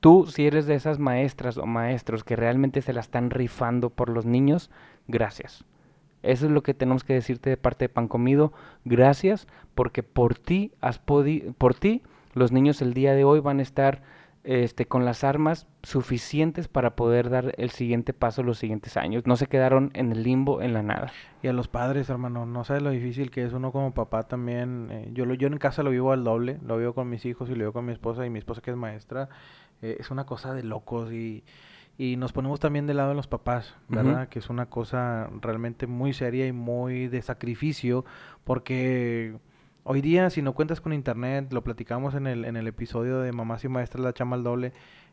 tú, si eres de esas maestras o maestros que realmente se la están rifando por los niños, gracias. Eso es lo que tenemos que decirte de parte de Pan Comido. Gracias, porque por ti has podido, por ti, los niños el día de hoy van a estar este, con las armas suficientes para poder dar el siguiente paso los siguientes años. No se quedaron en el limbo, en la nada. Y a los padres, hermano, no sabes lo difícil que es uno como papá también. eh, yo, lo, yo en casa lo vivo al doble, lo vivo con mis hijos y lo vivo con mi esposa y mi esposa que es maestra. eh, es una cosa de locos y, y nos ponemos también del lado de los papás. ¿verdad? Que es una cosa realmente muy seria y muy de sacrificio porque hoy día si no cuentas con internet, lo platicamos en el, en el episodio de Mamás y Maestras la chama al doble,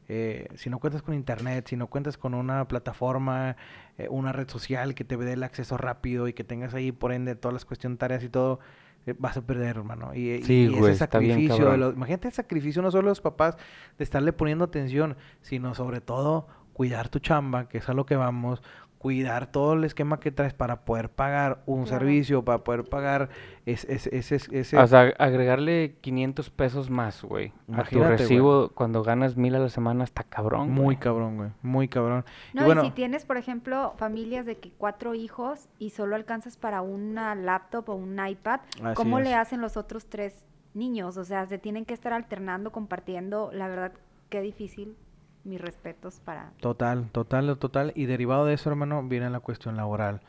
eh, si no cuentas con internet, si no cuentas con una plataforma, eh, una red social que te dé el acceso rápido y que tengas ahí por ende todas las cuestiones, tareas y todo, eh, vas a perder, hermano. Y, y- Sí, y güey, ese bien sacrificio, de los, imagínate el sacrificio no solo de los papás de estarle poniendo atención, sino sobre todo cuidar tu chamba, que es a lo que vamos, cuidar todo el esquema que traes para poder pagar un Claro. servicio, para poder pagar ese, ese, ese, ese- O sea, agregarle 500 pesos más, güey. A tu recibo cuando ganas mil a la semana está cabrón. muy cabrón, güey, muy cabrón. No, y si tienes, por ejemplo, familias de que cuatro hijos y solo alcanzas para una laptop o un iPad, ¿cómo es. le hacen los otros tres niños? O sea, se tienen que estar alternando, compartiendo. La verdad, qué difícil. Mis respetos para... Total, total, total. Y derivado de eso, hermano, viene la cuestión laboral.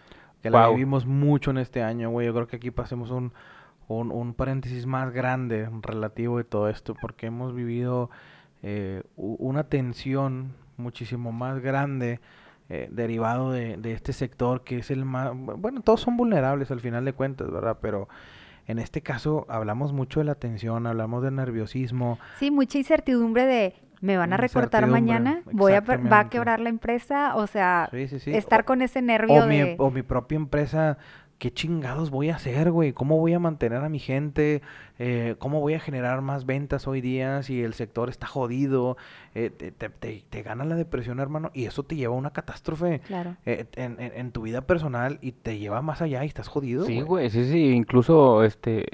Que la vivimos mucho en este año, güey. Yo creo que aquí pasemos un, un, un paréntesis más grande relativo de todo esto, porque hemos vivido eh, una tensión muchísimo más grande eh, derivado de, de este sector que es el más... Bueno, todos son vulnerables al final de cuentas, ¿verdad? Pero en este caso hablamos mucho de la tensión, hablamos del nerviosismo. Sí, mucha incertidumbre de... ¿Me van a recortar mañana? ¿Voy a, per- ¿Va a quebrar la empresa? O sea, Sí, sí, sí. estar O- con ese nervio o mi, de... o mi propia empresa, ¿qué chingados voy a hacer, güey? ¿Cómo voy a mantener a mi gente? Eh, ¿Cómo voy a generar más ventas hoy día si el sector está jodido? Eh, te, te, te- te gana la depresión, hermano, y eso te lleva a una catástrofe Claro. eh, en, en- en tu vida personal y te lleva más allá y estás jodido, Sí, güey. güey, sí, sí. Incluso este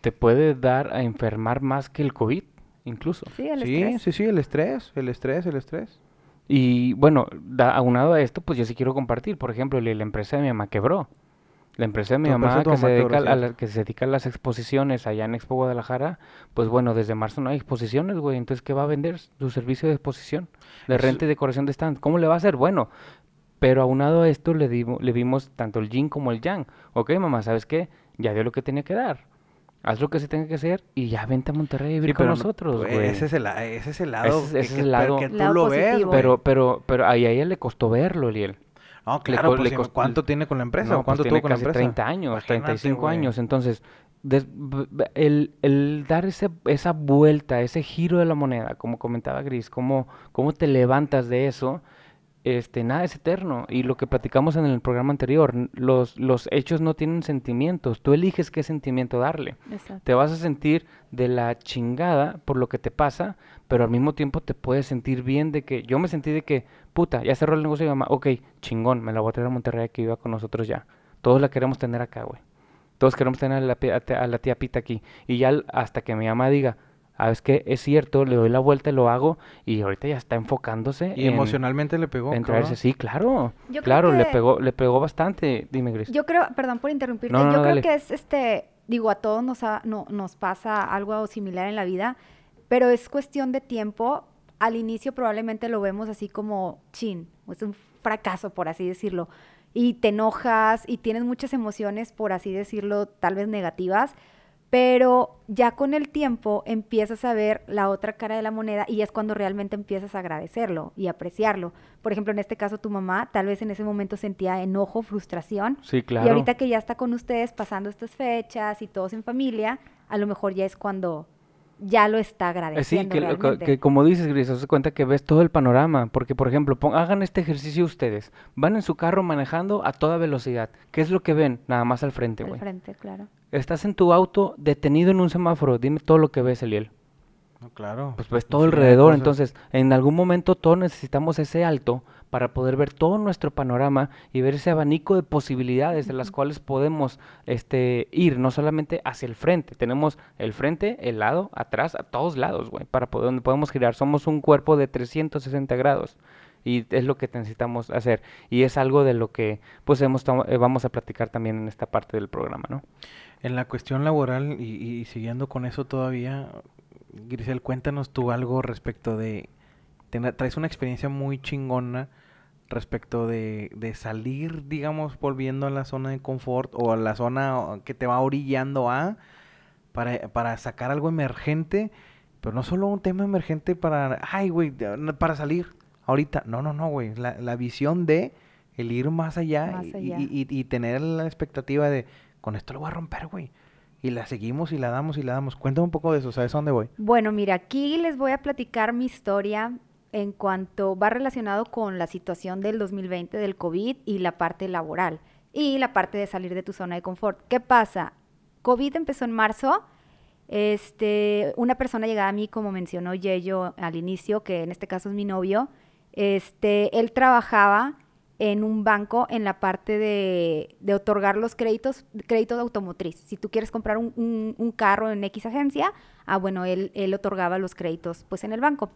te puede dar a enfermar más que el COVID, incluso. Sí, el Sí, estrés. sí, sí, el estrés, el estrés, el estrés. Y bueno, da- aunado a esto, pues yo sí quiero compartir. Por ejemplo, la, la empresa de mi mamá quebró. La empresa de mi mamá que se, dedica quebró, a sí. la- que se dedica a las exposiciones allá en Expo Guadalajara, pues bueno, desde marzo no hay exposiciones, güey. Entonces, ¿qué va a vender? Su servicio de exposición, de renta y decoración de stand. ¿Cómo le va a hacer? Bueno, pero aunado a esto le, dimos, le vimos tanto el yin como el yang. Ok, mamá, ¿sabes qué? Ya dio lo que tenía que dar. Haz lo que se tenga que hacer y ya vente a Monterrey a vivir Sí, con nosotros, güey, güey. Ese es el, ese es el lado Ese es- que, ese es el lado- que tú Lado lo ves. Pero, pero, pero ahí a ella le costó verlo, Liel. No, le claro, co- pues, le costó- ¿cuánto tiene con la empresa? No, ¿O pues ¿Cuánto tiene tuvo con la empresa? 30 años, Imagínate, 35 güey. años. Entonces, des- el, el dar ese, esa vuelta, ese giro de la moneda, como comentaba Gris, cómo, cómo te levantas de eso, este, nada es eterno. Y lo que platicamos en el programa anterior, los, los hechos no tienen sentimientos. Tú eliges qué sentimiento darle. Exacto. Te vas a sentir de la chingada por lo que te pasa, pero al mismo tiempo te puedes sentir bien de que yo me sentí de que, puta, ya cerró el negocio de mi mamá, ok, chingón, me la voy a traer a Monterrey que iba con nosotros ya. Todos la queremos tener acá, güey. Todos queremos tener a la, a la tía Pita aquí. Y ya hasta que mi mamá diga, ah, es que es cierto, le doy la vuelta y lo hago, y ahorita ya está enfocándose Y en, emocionalmente le pegó, en cabrón. traerse. Sí, claro, Yo claro, le pegó, le pegó bastante, dime Gris. Yo creo, perdón por interrumpirte, No, no, yo no, creo dale. que es este, digo, a todos nos, ha- no- nos pasa algo similar en la vida, pero es cuestión de tiempo. Al inicio probablemente lo vemos así como chin, es un fracaso, por así decirlo. Y te enojas y tienes muchas emociones, por así decirlo, tal vez negativas, pero ya con el tiempo empiezas a ver la otra cara de la moneda y es cuando realmente empiezas a agradecerlo y apreciarlo. Por ejemplo, en este caso tu mamá tal vez en ese momento sentía enojo, frustración, Sí, claro. y ahorita que ya está con ustedes pasando estas fechas y todos en familia, a lo mejor ya es cuando ya lo está agradeciendo. Sí, que, realmente. como dices, Gris, haz de cuenta que ves todo el panorama. Porque, por ejemplo, pon- hagan este ejercicio ustedes. Van en su carro manejando a toda velocidad. ¿Qué es lo que ven? Nada más al frente, Al güey. frente, claro. Estás en tu auto detenido en un semáforo. Dime todo lo que ves, Eliel. No, claro. Pues ves todo alrededor. cosas. Entonces, en algún momento todos necesitamos ese alto para poder ver todo nuestro panorama y ver ese abanico de posibilidades de las cuales podemos este, ir, no solamente hacia el frente. Tenemos el frente, el lado, atrás, a todos lados, güey, para poder, donde podemos girar. Somos un cuerpo de 360 grados. Y es lo que necesitamos hacer. Y es algo de lo que pues hemos eh, vamos a platicar también en esta parte del programa, ¿no? En la cuestión laboral y, y siguiendo con eso todavía, Grisel, cuéntanos tú algo respecto de... traes una experiencia muy chingona respecto de, de salir, digamos, volviendo a la zona de confort o a la zona que te va orillando a para, para sacar algo emergente, pero no solo un tema emergente para, ay, güey, para salir ahorita. No, no, no, güey. La, la visión de el ir más allá, Más y- allá. Y, y- y tener la expectativa de, con esto lo voy a romper, güey. Y la seguimos y la damos y la damos. Cuéntame un poco de eso, ¿sabes a dónde voy? Bueno, mira, aquí les voy a platicar mi historia en cuanto va relacionado con la situación del 2020 del COVID y la parte laboral y la parte de salir de tu zona de confort. ¿Qué pasa? COVID empezó en marzo. Este, una persona llegaba a mí, como mencionó Yello al inicio, que en este caso es mi novio. Este, él trabajaba en un banco en la parte de, de otorgar los créditos, créditos automotriz. Si tú quieres comprar un, un- un carro en X agencia, ah, bueno, él, él otorgaba los créditos pues en el banco.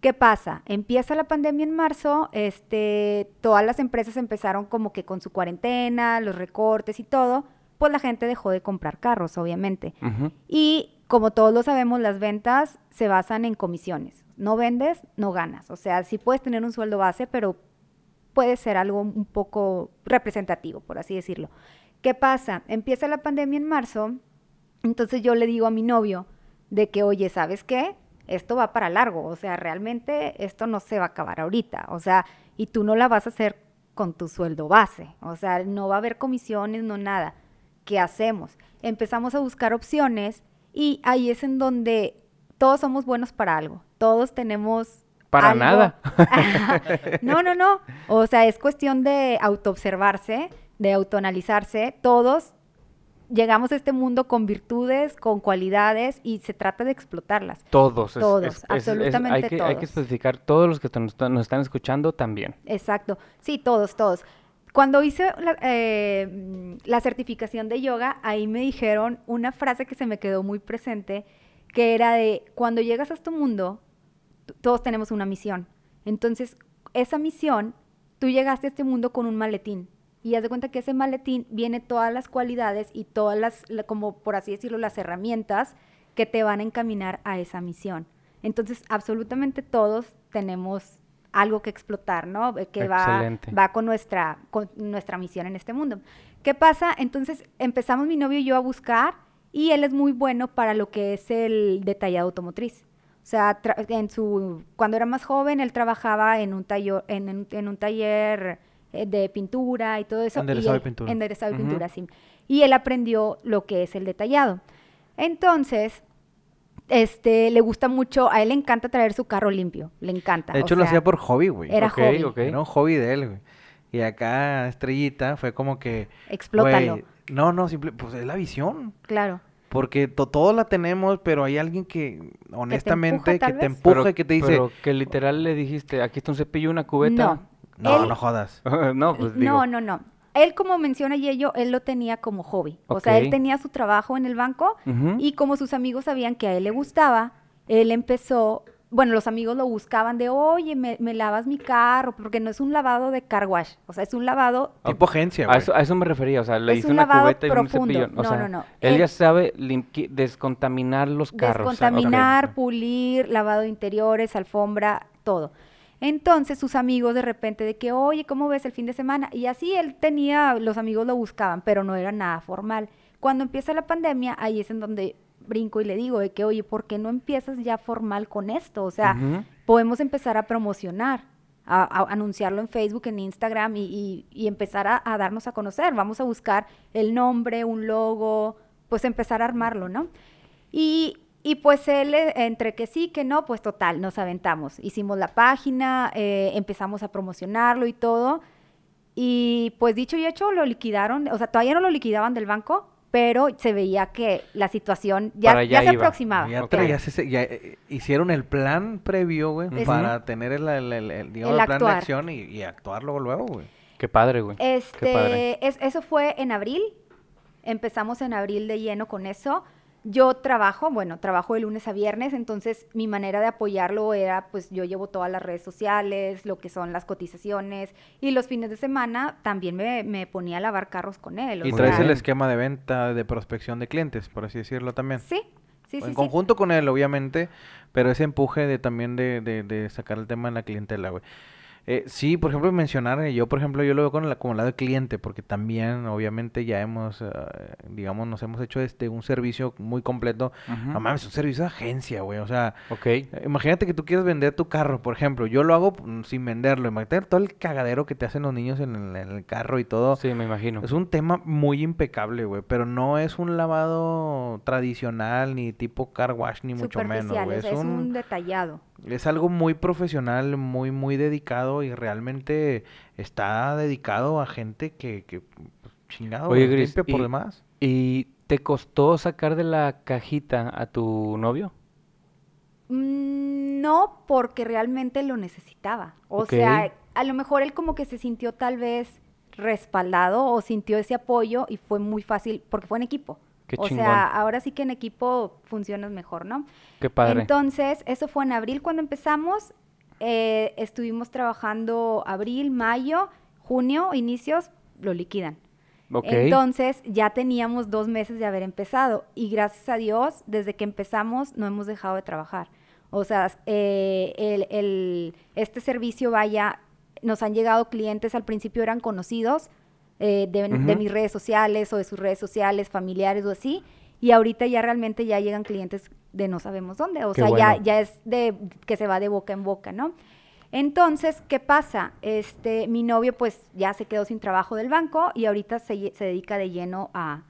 ¿Qué pasa? Empieza la pandemia en marzo, este, todas las empresas empezaron como que con su cuarentena, los recortes y todo, pues la gente dejó de comprar carros, obviamente. Y como todos lo sabemos, las ventas se basan en comisiones. No vendes, no ganas. O sea, sí puedes tener un sueldo base, pero puede ser algo un poco representativo, por así decirlo. ¿Qué pasa? Empieza la pandemia en marzo, entonces yo le digo a mi novio de que, oye, ¿sabes qué? Esto va para largo, o sea, realmente esto no se va a acabar ahorita, o sea, y tú no la vas a hacer con tu sueldo base, o sea, no va a haber comisiones, no nada. ¿Qué hacemos? Empezamos a buscar opciones y ahí es en donde todos somos buenos para algo, todos tenemos Para algo- nada. no, no, no. O sea, es cuestión de autoobservarse, de autoanalizarse. Todos llegamos a este mundo con virtudes, con cualidades y se trata de explotarlas. Todos. Todos, es- es- es- absolutamente hay, que, hay que todos. especificar todos los que nos, están- nos están escuchando también. Exacto. Sí, todos, todos. Cuando hice la, eh, la certificación de yoga, ahí me dijeron una frase que se me quedó muy presente, que era de, cuando llegas a este mundo, todos tenemos una misión. Entonces, esa misión, tú llegaste a este mundo con un maletín. Y haz de cuenta que ese maletín viene todas las cualidades y todas las, la- como por así decirlo, las herramientas que te van a encaminar a esa misión. Entonces, absolutamente todos tenemos algo que explotar, ¿no? Eh, Que va, va con nuestra, con nuestra misión en este mundo. ¿Qué pasa? Entonces empezamos mi novio y yo a buscar y él es muy bueno para lo que es el detallado automotriz. O sea, en su, cuando era más joven, él trabajaba en un, taller, en, en- en un taller de pintura y todo eso. y Enderezado él- de pintura. enderezado de Ujú. pintura, sí. Y él aprendió lo que es el detallado. Entonces, este, le gusta mucho, a él le encanta traer su carro limpio, le encanta. De o hecho, lo sea, hacía por hobby, güey. Era hobby. ok. Era un hobby de él, güey. Y acá, Estrellita, fue como que... Explótalo. güey, no, no, simple, pues es la visión. Claro. Porque to- todos la tenemos, pero hay alguien que, honestamente, que te empuja, Pero- que te dice... Pero que literal le dijiste, aquí está un cepillo y una cubeta. No, Él- no jodas. no, pues digo. No, no, no. Él, como menciona Yello, él lo tenía como hobby. O sea, él tenía su trabajo en el banco y como sus amigos sabían que a él le gustaba, él empezó, bueno, los amigos lo buscaban de, oye, me, me lavas mi carro, porque no es un lavado de car wash, o sea, es un lavado Tipo agencia, A eso, a eso me refería, o sea, le Es hice un una cubeta y un profundo. cepillo. O No, sea, no, no. Él Él- ya sabe descontaminar los carros. Descontaminar, pulir, lavado de interiores, alfombra, todo. Entonces sus amigos de repente de que, oye, ¿cómo ves el fin de semana? Y así él tenía, los amigos lo buscaban, pero no era nada formal. Cuando empieza la pandemia, ahí es en donde brinco y le digo de que, oye, ¿por qué no empiezas ya formal con esto? O sea, podemos empezar a promocionar, a, a anunciarlo en Facebook, en Instagram y, y- y empezar a, a darnos a conocer. Vamos a buscar el nombre, un logo, pues empezar a armarlo, ¿no? Y Y pues él, eh, entre que sí, que no, pues total, nos aventamos. Hicimos la página, eh, empezamos a promocionarlo y todo. Y pues dicho y hecho, lo liquidaron. O sea, todavía no lo liquidaban del banco, pero se veía que la situación ya, se iba. aproximaba. Ya, Ok. tra- ya se- ya, eh, hicieron el plan previo, güey, para tener el, el- el- el, digamos, El el plan de acción y, y actuar luego, luego, güey. Qué padre, güey. Qué padre. Este, es- eso fue en abril. Empezamos en abril de lleno con eso. Yo trabajo, bueno, trabajo de lunes a viernes, entonces mi manera de apoyarlo era, pues yo llevo todas las redes sociales, lo que son las cotizaciones, y los fines de semana también me, me ponía a lavar carros con él. Y traes sea, el esquema de venta, de prospección de clientes, por así decirlo también. Sí, sí, sí. en sí. conjunto con él, obviamente, pero ese empuje de también de, de, de sacar el tema en la clientela, güey. Eh, sí, por ejemplo, mencionar, eh, yo por ejemplo, yo lo veo con la, como el lado de cliente, porque también, obviamente, ya hemos, eh, digamos, nos hemos hecho este un servicio muy completo. Ujú. No mames, un servicio de agencia, güey. O sea, Ok. eh, imagínate que tú quieres vender tu carro, por ejemplo. Yo lo hago mm, sin venderlo. Imagínate todo el cagadero que te hacen los niños en el, en el carro y todo. Sí, me imagino. Es un tema muy impecable, güey, pero no es un lavado tradicional ni tipo car wash ni mucho menos, güey. Es, sea, es un un, detallado. es algo muy profesional, muy muy dedicado y realmente está dedicado a gente que, que pues, chingado, Oye, Gris, limpia por y- demás. ¿Y te costó sacar de la cajita a tu novio? Mm, No, porque realmente lo necesitaba. O sea, a lo mejor él como que se sintió tal vez respaldado o sintió ese apoyo y fue muy fácil porque fue en equipo. Qué o chingón. sea, ahora sí que en equipo funcionas mejor, ¿no? Qué padre. Entonces, eso fue en abril cuando empezamos. Eh, estuvimos trabajando abril, mayo, junio, inicios, lo liquidan. Entonces ya teníamos dos meses de haber empezado y gracias a Dios, desde que empezamos no hemos dejado de trabajar. O sea, eh, el, el- este servicio vaya, nos han llegado clientes, al principio eran conocidos eh, de, de mis redes sociales o de sus redes sociales, familiares o así, y ahorita ya realmente ya llegan clientes de no sabemos dónde, o Qué sea, ya, bueno. ya es de que se va de boca en boca, ¿no? Entonces, ¿qué pasa? Este, mi novio pues ya se quedó sin trabajo del banco y ahorita se, se dedica de lleno a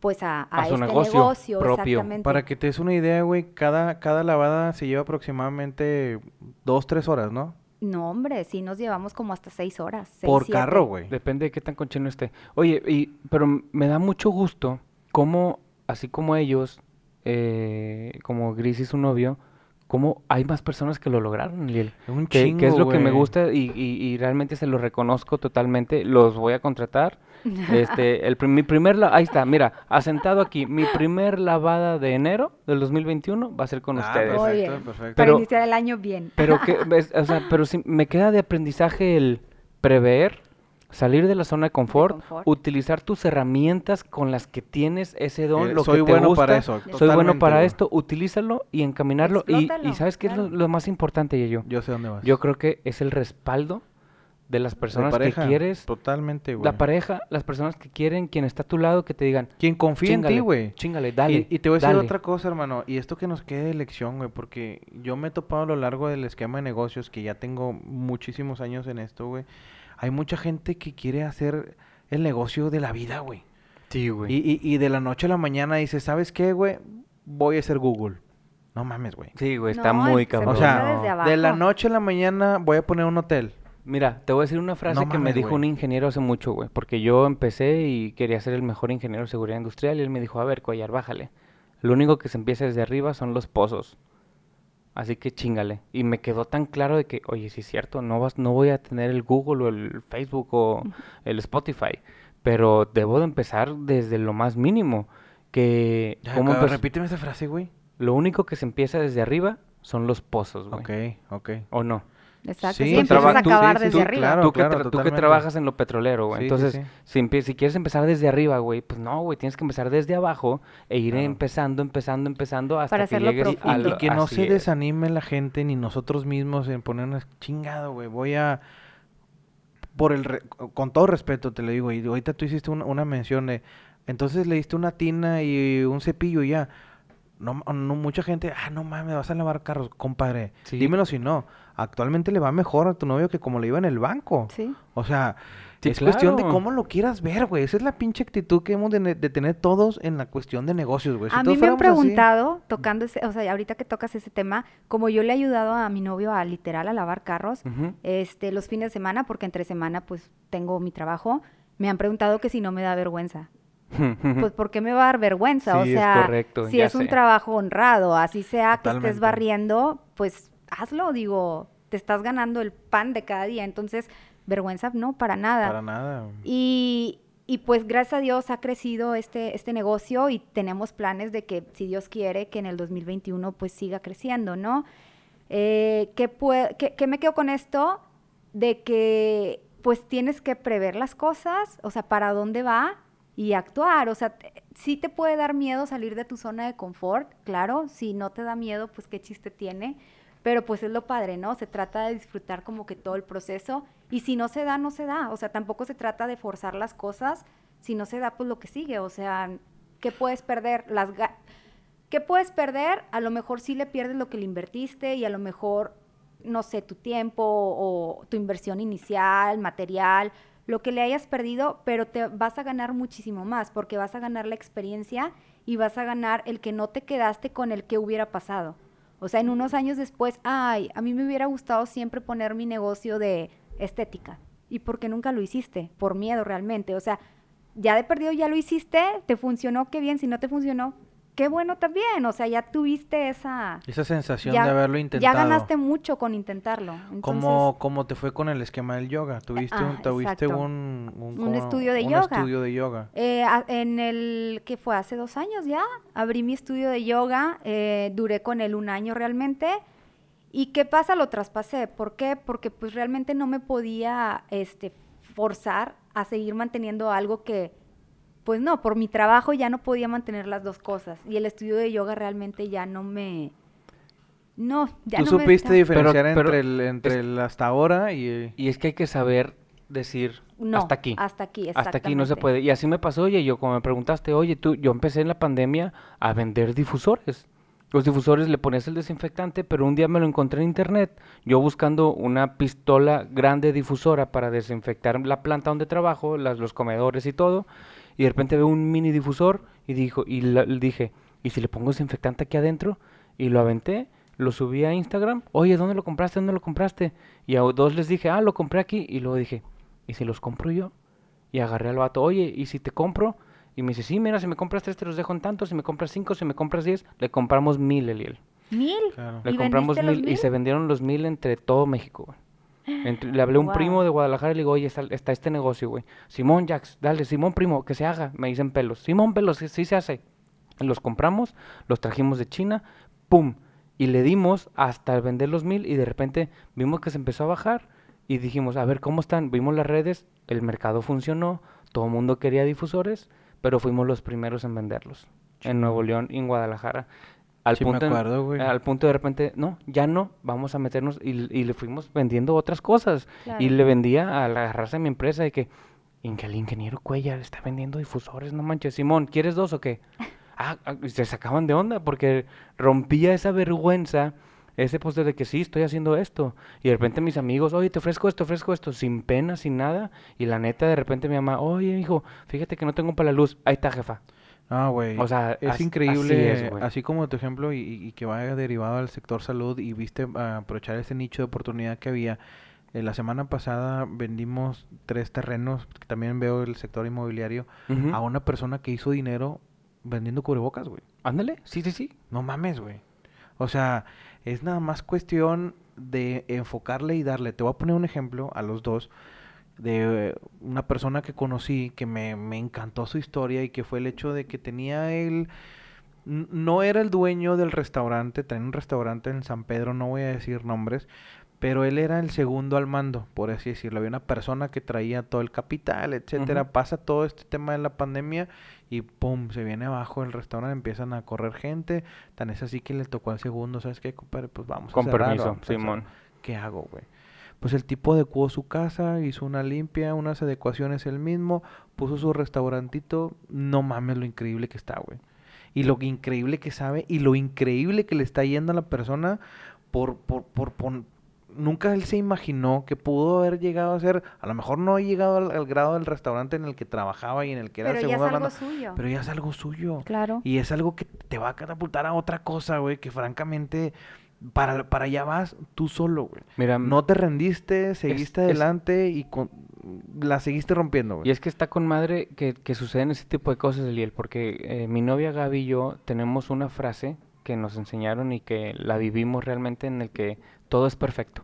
pues a, a A su este negocio negocio, propio. exactamente. Para que te des una idea, güey, cada, cada lavada se lleva aproximadamente dos, tres horas, ¿no? No, hombre, sí nos llevamos como hasta seis horas. seis, Por siete. carro, güey. Depende de qué tan cochino esté. Oye, y, pero me da mucho gusto cómo, así como ellos, eh, como Gris y su novio, cómo hay más personas que lo lograron, Liel. Un Que, chingo, que es lo que me gusta y, y- y realmente se lo reconozco totalmente. Los voy a contratar. Este, el, mi primer, la- ahí está, mira, asentado aquí, mi primer lavada de enero del 2021 va a ser con Ah, ustedes. Muy perfecto, bien. perfecto. Para iniciar el año bien. Pero que, ves, o sea, pero sí, me queda de aprendizaje el prever, salir de la zona de confort, confort. utilizar tus herramientas con las que tienes ese don, Eh, lo soy que te bueno gusta, para eso, soy bueno para esto, utilízalo y encaminarlo. Y, y ¿sabes qué es lo, más importante, Yayo? Yo sé dónde vas. Yo creo que es el respaldo de las personas pareja, que quieres, Totalmente, güey. la pareja, las personas que quieren, quien está a tu lado, que te digan, Quien confía en ti, güey. chingale, dale. Y, y te voy a decir dale". otra cosa, hermano. Y esto que nos quede de lección, güey. Porque yo me he topado a lo largo del esquema de negocios, que ya tengo muchísimos años en esto, güey. Hay mucha gente que quiere hacer el negocio de la vida, güey. Sí, güey. Y, y, y de la noche a la mañana dice, ¿sabes qué, güey? Voy a hacer Google. No mames, güey. Sí, güey, está No, muy se cabrón. O sea, desde abajo. de la noche a la mañana voy a poner un hotel. Mira, te voy a decir una frase No que me dijo un ingeniero hace mucho, güey, porque yo empecé y quería ser el mejor ingeniero de seguridad industrial y él me dijo, a ver, Cuellar, bájale. Lo único que se empieza desde arriba son los pozos. Así que chingale. Y me quedó tan claro de que, oye, sí es cierto, no, vas, no voy a tener el Google o el Facebook o el Spotify, pero debo de empezar desde lo más mínimo. Que Ya, ¿cómo cabrón, empe- repíteme esa frase, güey. lo único que se empieza desde arriba son los pozos, güey. Ok, ok. ¿O no? Exacto, Sí, sí, empiezas a tú- acabar sí, sí, desde tú, arriba. claro. tú, que tra- tú que trabajas en lo petrolero, güey. Sí, Entonces, sí. Si, si quieres empezar desde arriba, güey, pues no, güey, tienes que empezar desde abajo e ir Claro. empezando, empezando, empezando hasta Para que llegues profundo. a Y, lo- y que no se es. desanime la gente ni nosotros mismos en ponernos chingado, güey. Voy a. Por el. re- Con todo respeto te lo digo. Y ahorita tú hiciste una, una mención de. Entonces le diste una tina y un cepillo y ya. No, no, mucha gente. Ah, no mames, vas a lavar carros, compadre. Sí. Dímelo si no. Actualmente le va mejor a tu novio que como le iba en el banco. Sí. O sea, Sí, es cuestión de cómo lo quieras ver, güey. Esa es la pinche actitud que hemos de, ne- de tener todos en la cuestión de negocios, güey. Si A mí me han así- preguntado, tocando ese, o sea, ahorita que tocas ese tema, como yo le he ayudado a mi novio a literal a lavar carros, este, los fines de semana, porque entre semana pues tengo mi trabajo, me han preguntado que si no me da vergüenza. Pues, ¿por qué me va a dar vergüenza? o es sea, correcto, si es un trabajo honrado, así sea que estés barriendo, pues hazlo, digo, te estás ganando el pan de cada día. Entonces, vergüenza no, para nada. Para nada. Y, y, pues gracias a Dios ha crecido este, este negocio y tenemos planes de que, si Dios quiere, que en el 2021 pues siga creciendo, ¿no? Eh, ¿qué, pue- qué- qué me quedo con esto? De que pues tienes que prever las cosas, o sea, para dónde va y actuar. O sea, te- sí te puede dar miedo salir de tu zona de confort, claro. Si no te da miedo, pues qué chiste tiene. Pero pues es lo padre, ¿no? Se trata de disfrutar como que todo el proceso. Y si no se da, no se da. O sea, tampoco se trata de forzar las cosas. Si no se da, pues lo que sigue. O sea, ¿qué puedes perder? Las ga- ¿Qué puedes perder? A lo mejor sí le pierdes lo que le invertiste y a lo mejor, no sé, tu tiempo o tu inversión inicial, material, lo que le hayas perdido, pero te vas a ganar muchísimo más porque vas a ganar la experiencia y vas a ganar el que no te quedaste con el que hubiera pasado. O sea, en unos años después, ay, a mí me hubiera gustado siempre poner mi negocio de estética. ¿Y por qué nunca lo hiciste? Por miedo realmente. O sea, ya de perdido ya lo hiciste, te funcionó, qué bien, si no te funcionó, qué bueno también. O sea, ya tuviste esa... Esa sensación ya, de haberlo intentado. Ya ganaste mucho con intentarlo. Entonces, ¿Cómo, ¿Cómo te fue con el esquema del yoga? ¿Tuviste, un, ah, tuviste exacto. un, Un estudio de un yoga. estudio de yoga. Eh, a- en el que fue hace dos años ya, abrí mi estudio de yoga, eh, duré con él un año realmente. ¿Y qué pasa? Lo traspasé. ¿Por qué? Porque pues realmente no me podía este, forzar a seguir manteniendo algo que, pues no, por mi trabajo ya no podía mantener las dos cosas. Y el estudio de yoga realmente ya no me... No, ya Tú no me supiste está- diferenciar Pero- pero entre, el, entre el hasta ahora y... Y es que hay que saber decir No, hasta aquí. hasta aquí, Hasta aquí no se puede. Y así me pasó, oye, yo como me preguntaste, oye, tú, yo empecé en la pandemia a vender difusores. Los difusores le ponías el desinfectante, pero un día me lo encontré en internet, yo buscando una pistola grande difusora para desinfectar la planta donde trabajo, las, los comedores y todo, y de repente veo un mini difusor y dijo, y la- le dije, ¿y si le pongo desinfectante aquí adentro? Y lo aventé, lo subí a Instagram, oye, ¿dónde lo compraste? ¿Dónde lo compraste? Y a dos les dije, ah, lo compré aquí, y luego dije, ¿y si los compro yo? Y agarré al vato, oye, ¿y si te compro? Y me dice, sí, mira, si me compras tres te los dejo en tanto, si me compras cinco, si me compras diez, le compramos mil, Eliel. ¿Mil? Claro. Le ¿Y compramos los mil, y mil? se vendieron los mil entre todo México, güey. Entre- le hablé a un primo de Guadalajara y le digo, oye, está, está este negocio, güey. Simón Jax, dale, Simón primo, que se haga. Me dicen pelos. Simón pelos, sí, sí se hace. Los compramos, los trajimos de China, pum. Y le dimos hasta vender los mil y de repente vimos que se empezó a bajar y dijimos, a ver, ¿cómo están? Vimos las redes, el mercado funcionó, todo el mundo quería difusores, pero fuimos los primeros en venderlos. En Nuevo León y en Guadalajara. Al Sí punto en- acuerdo, güey. al punto de repente, no, ya no, vamos a meternos y, y le fuimos vendiendo otras cosas. Y le vendía a la raza de mi empresa de que, "In- que el ingeniero Cuellar está vendiendo difusores, no manches. Simón, ¿quieres dos o qué? Ah, ah, y se sacaban de onda porque rompía esa vergüenza, ese póster de que sí, estoy haciendo esto. Y de repente mis amigos, oye, te ofrezco esto, ofrezco esto, sin pena, sin nada. Y la neta, de repente mi mamá, oye, hijo, fíjate que no tengo para la luz. Ahí está, jefa. Ah, güey. O sea, es as- así increíble, es, güey. así como tu ejemplo y, que vaya derivado al sector salud y viste ah, aprovechar ese nicho de oportunidad que había. Eh, la semana pasada vendimos tres terrenos, que también veo el sector inmobiliario, a una persona que hizo dinero vendiendo cubrebocas, güey. Ándale, sí, sí, sí. No mames, güey. O sea, es nada más cuestión de enfocarle y darle. Te voy a poner un ejemplo a los dos de eh, una persona que conocí que me, me encantó su historia y que fue el hecho de que tenía él... No era el dueño del restaurante, tenía un restaurante en San Pedro, no voy a decir nombres, pero él era el segundo al mando, por así decirlo. Había una persona que traía todo el capital, etcétera. Pasa todo este tema de la pandemia y pum, se viene abajo el restaurante, empiezan a correr gente. Tan es así que le tocó al segundo, ¿sabes qué, compadre? Pues vamos Con a cerrar. permiso, vamos a cerrar". Simón. ¿Qué hago, güey? Pues el tipo adecuó su casa, hizo una limpia, unas adecuaciones él mismo, puso su restaurantito. No mames lo increíble que está, güey. Y lo increíble que sabe y lo increíble que le está yendo a la persona por, por, por, nunca él se imaginó que pudo haber llegado a ser, a lo mejor no ha llegado al, al grado del restaurante en el que trabajaba y en el que era Pero ya es segunda algo banda, suyo. pero ya es algo suyo. Claro. Y es algo que te va a catapultar a otra cosa, güey, que francamente para, para allá vas tú solo, güey. Mira, No te rendiste, seguiste es- adelante y con- la seguiste rompiendo, güey. Y es que está con madre que, que suceden ese tipo de cosas, Eliel, porque eh, mi novia Gaby y yo tenemos una frase que nos enseñaron y que la vivimos realmente en el que todo es perfecto.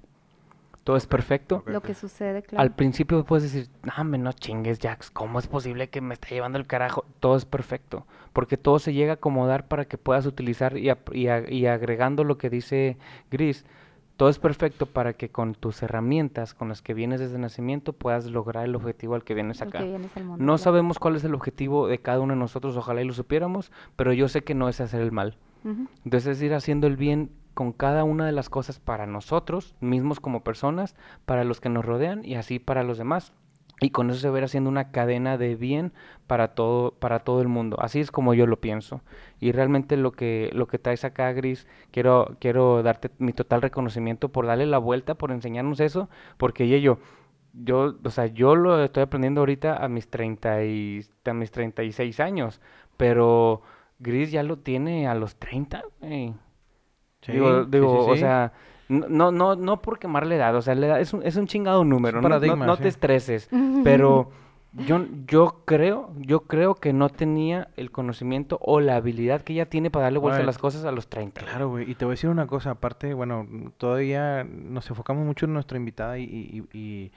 Todo es perfecto. Lo que sucede, claro. Al principio puedes decir, no, me no chingues, Jax, ¿cómo es posible que me está llevando el carajo? Todo es perfecto, porque todo se llega a acomodar para que puedas utilizar y, agregando lo que dice Gris, todo es perfecto para que con tus herramientas con las que vienes desde nacimiento puedas lograr el objetivo al que vienes acá. que vienes al mundo, No claro. sabemos cuál es el objetivo de cada uno de nosotros, ojalá y lo supiéramos, pero yo sé que no es hacer el mal. Entonces es ir haciendo el bien con cada una de las cosas para nosotros mismos como personas, para los que nos rodean y así para los demás. Y con eso se ir haciendo una cadena de bien para todo, para todo el mundo. Así es como yo lo pienso. Y realmente lo que, lo que traes acá, Gris, quiero, quiero darte mi total reconocimiento por darle la vuelta, por enseñarnos eso, porque yo, yo, o sea, yo lo estoy aprendiendo ahorita a mis 30 y, a mis 36 años, pero Gris ya lo tiene a los 30, güey. Sí, digo, sí, digo, sí, o sea, no, no, no, por quemar la edad, o sea, la edad es un, es un chingado número, no- no, paradigma, no sí. te estreses, pero yo, yo creo, yo creo que no tenía el conocimiento o la habilidad que ella tiene para darle vuelta a las cosas a los 30. Claro, güey. Y te voy a decir una cosa, aparte, bueno, todavía nos enfocamos mucho en nuestra invitada y, y- y- y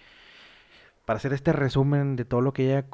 para hacer este resumen de todo lo que ella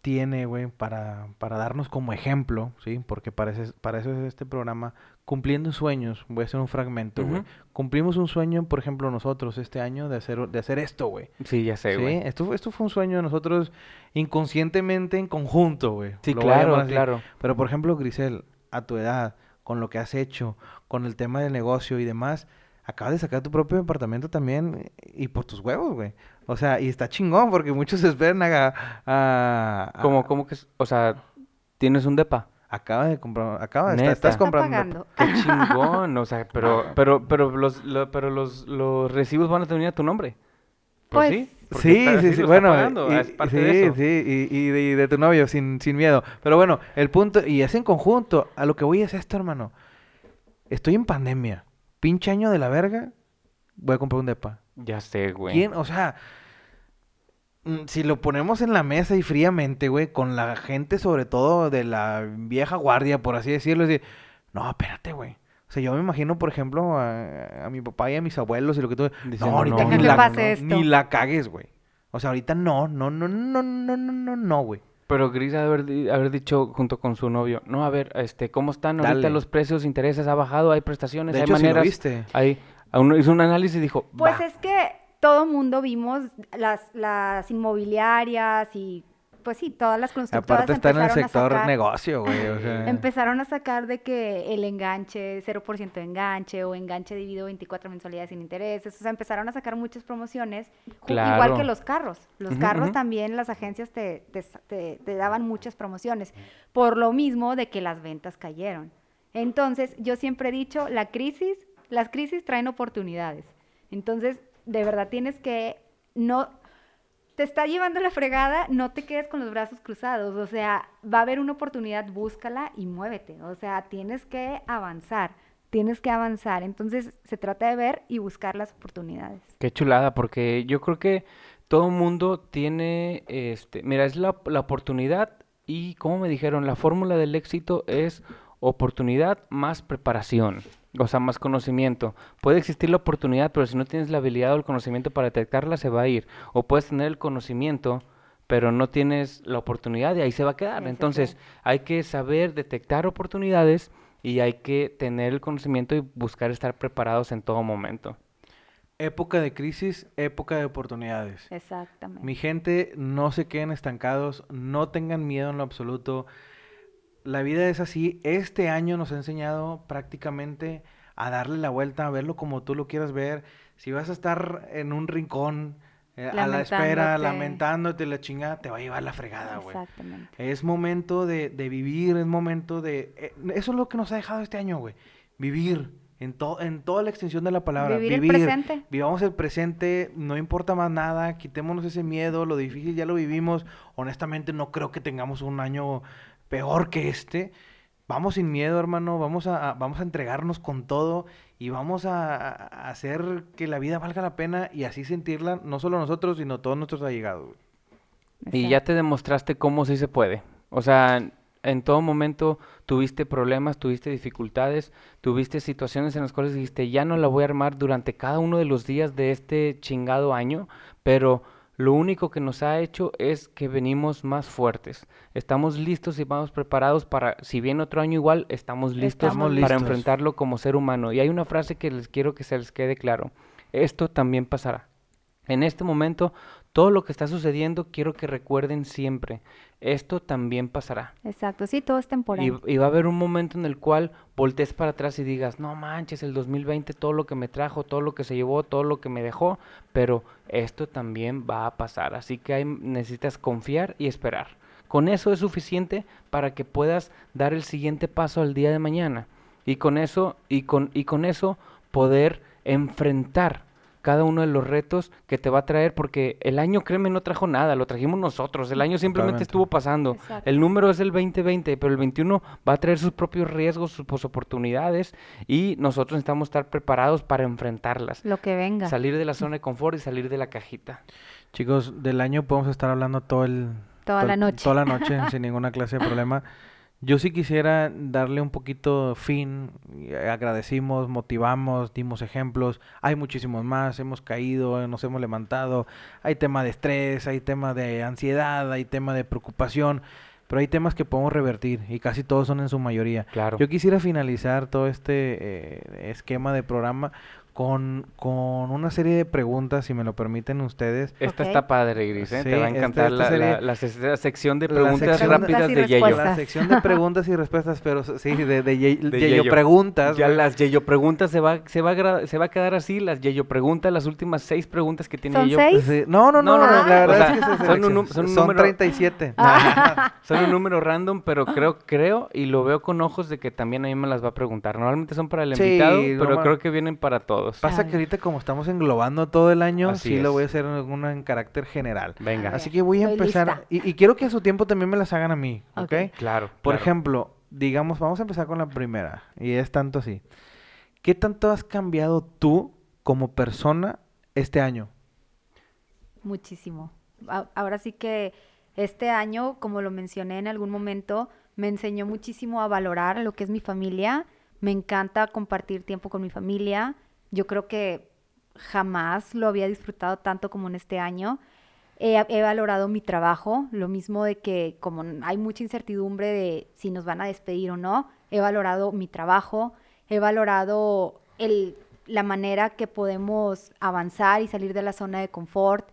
tiene, güey, para, para darnos como ejemplo, ¿sí? Porque para, ese- para eso es este programa, cumpliendo sueños, voy a hacer un fragmento, güey. Cumplimos un sueño, por ejemplo, nosotros este año de hacer, de hacer esto, güey. Sí, ya sé, Sí, güey. esto, fue- esto fue un sueño de nosotros inconscientemente en conjunto, güey. Sí, Lo claro, claro. Pero por ejemplo, Grisel, a tu edad, con lo que has hecho, con el tema del negocio y demás, acabas de sacar tu propio departamento también y por tus huevos, güey. O sea, y está chingón porque muchos esperan a... a- a- ¿Cómo, cómo que, o sea, tienes un depa? Acaba de comprar, acaba, está- Neta. estás Está comprando. un pagando. Qué chingón, o sea, pero, pero, pero los, lo- pero los, los recibos van a tener a tu nombre. Pues, Pues, sí, Sí, está- sí, sí, está bueno, pagando, y- es parte sí, de eso. sí, y, y de, y de tu novio, sin, sin miedo. Pero bueno, el punto, y es en conjunto, a lo que voy es esto, hermano. Estoy en pandemia, pinche año de la verga, voy a comprar un depa. Ya sé, güey. ¿Quién? O sea, Mm, si lo ponemos en la mesa y fríamente, güey, con la gente sobre todo de la vieja guardia, por así decirlo, es decir, no, espérate, güey. O sea, yo me imagino, por ejemplo, a, mi papá y a mis abuelos y lo que tú... Diciendo, no, ahorita no, ni, la, esto. ni la cagues, güey. O sea, ahorita no, no, no, no, no, no, no, güey. Pero Gris haber, haber dicho junto con su novio, no, a ver, este, ¿cómo están ahorita los precios, intereses, ha bajado, hay prestaciones, de hay hecho, maneras? Lo viste. Hay, hizo un análisis y dijo, pues es que todo mundo vimos las, las inmobiliarias y pues sí, todas las constructoras Aparte está en el sector sacar- negocio, güey. O sea, Empezaron a sacar de que el enganche, 0% de enganche o enganche dividido 24 mensualidades sin intereses. O sea, empezaron a sacar muchas promociones, ju- igual Claro. que los carros. Los carros también, las agencias te, te te- te daban muchas promociones, por lo mismo de que las ventas cayeron. Entonces, yo siempre he dicho, la crisis, las crisis traen oportunidades. Entonces, de verdad tienes que no te está llevando la fregada, no te quedes con los brazos cruzados. O sea, va a haber una oportunidad, búscala y muévete. O sea, tienes que avanzar, tienes que avanzar. Entonces, se trata de ver y buscar las oportunidades. Qué chulada, porque yo creo que todo mundo tiene, este, mira, es la, la oportunidad y como me dijeron, la fórmula del éxito es oportunidad más preparación, o sea, más conocimiento. Puede existir la oportunidad, pero si no tienes la habilidad o el conocimiento para detectarla, se va a ir. O puedes tener el conocimiento, pero no tienes la oportunidad y ahí se va a quedar. Entonces, hay que saber detectar oportunidades y hay que tener el conocimiento y buscar estar preparados en todo momento. Época de crisis, época de oportunidades. Exactamente. Mi gente, no se queden estancados, no tengan miedo en lo absoluto. La vida es así. Este año nos ha enseñado prácticamente a darle la vuelta, a verlo como tú lo quieras ver. Si vas a estar en un rincón eh, a la espera, Lamentándote. la chingada, te va a llevar la fregada, güey. Exactamente. Es momento de, de vivir, es momento de... eh, eso es lo que nos ha dejado este año, güey. Vivir, en, to- en toda la extensión de la palabra. Vivir el presente. Vivamos el presente, no importa más nada, quitémonos ese miedo, lo difícil ya lo vivimos. Honestamente no creo que tengamos un año peor que este. Vamos sin miedo, hermano, vamos a, a- vamos a entregarnos con todo y vamos a, hacer que la vida valga la pena y así sentirla, no solo nosotros, sino todos nuestros allegados. Y ya te demostraste cómo sí se puede. O sea, en todo momento tuviste problemas, tuviste dificultades, tuviste situaciones en las cuales dijiste, ya no la voy a armar durante cada uno de los días de este chingado año, pero lo único que nos ha hecho es que venimos más fuertes. Estamos listos y vamos preparados para, si viene otro año igual, estamos listos Estamos para listos. enfrentarlo como ser humano. Y hay una frase que les quiero que se les quede claro. Esto también pasará. En este momento, todo lo que está sucediendo, quiero que recuerden siempre, esto también pasará. Exacto, sí, todo es temporal. Y, y va a haber un momento en el cual voltees para atrás y digas, no manches, el 2020, todo lo que me trajo, todo lo que se llevó, todo lo que me dejó, pero esto también va a pasar. Así que hay- necesitas confiar y esperar. Con eso es suficiente para que puedas dar el siguiente paso al día de mañana. Y con eso, y con, y con eso poder enfrentar cada uno de los retos que te va a traer, porque el año, créeme, no trajo nada, lo trajimos nosotros, el año simplemente Totalmente. estuvo pasando. Exacto. El número es el 2020, pero el 21 va a traer sus propios riesgos, sus pos- oportunidades, y nosotros necesitamos estar preparados para enfrentarlas. Lo que venga. Salir de la zona de confort y salir de la cajita. Chicos, del año podemos estar hablando todo el... Toda la noche. Toda la noche, sin ninguna clase de problema. Yo sí quisiera darle un poquito fin, agradecimos, motivamos, dimos ejemplos, hay muchísimos más, hemos caído, nos hemos levantado, hay tema de estrés, hay tema de ansiedad, hay tema de preocupación, pero hay temas que podemos revertir y casi todos son en su mayoría. Claro. Yo quisiera finalizar todo este eh, esquema de programa con, con una serie de preguntas, si me lo permiten ustedes. Esta está padre, Gris, ¿eh? Sí, Te va a encantar esta la, serie- la- la se- la sección de preguntas sección- rápidas de Yeyo. La sección de preguntas y respuestas, pero sí, de, de, ye- De Yeyo Yeyo. preguntas. Ya las Yeyo preguntas se va, se, va a gra- se va a quedar así, las Yeyo preguntas, las últimas seis preguntas que tiene ¿Son Yeyo. seis? Sí, No, no, no, No, no, no, la o verdad sea, es que se son un son un Son número- 37. Son un número random, pero creo, creo y lo veo con ojos de que también a mí me las va a preguntar. Normalmente son para el Sí, invitado, pero creo que vienen para todos. Pasa que ahorita como estamos englobando todo el año, Así sí lo voy a hacer en, una en carácter general. Venga. A Así que voy a estoy empezar, y, y quiero que a su tiempo también me las hagan a mí, ¿ok? Claro. Por claro. ejemplo, digamos, vamos a empezar con la primera, y es tanto así. ¿Qué tanto has cambiado tú como persona este año? Muchísimo. A- Ahora sí que este año, como lo mencioné en algún momento, me enseñó muchísimo a valorar lo que es mi familia. Me encanta compartir tiempo con mi familia. Yo creo que jamás lo había disfrutado tanto como en este año. He, valorado mi trabajo, lo mismo de que como hay mucha incertidumbre de si nos van a despedir o no, he valorado mi trabajo, he valorado la manera que podemos avanzar y salir de la zona de confort,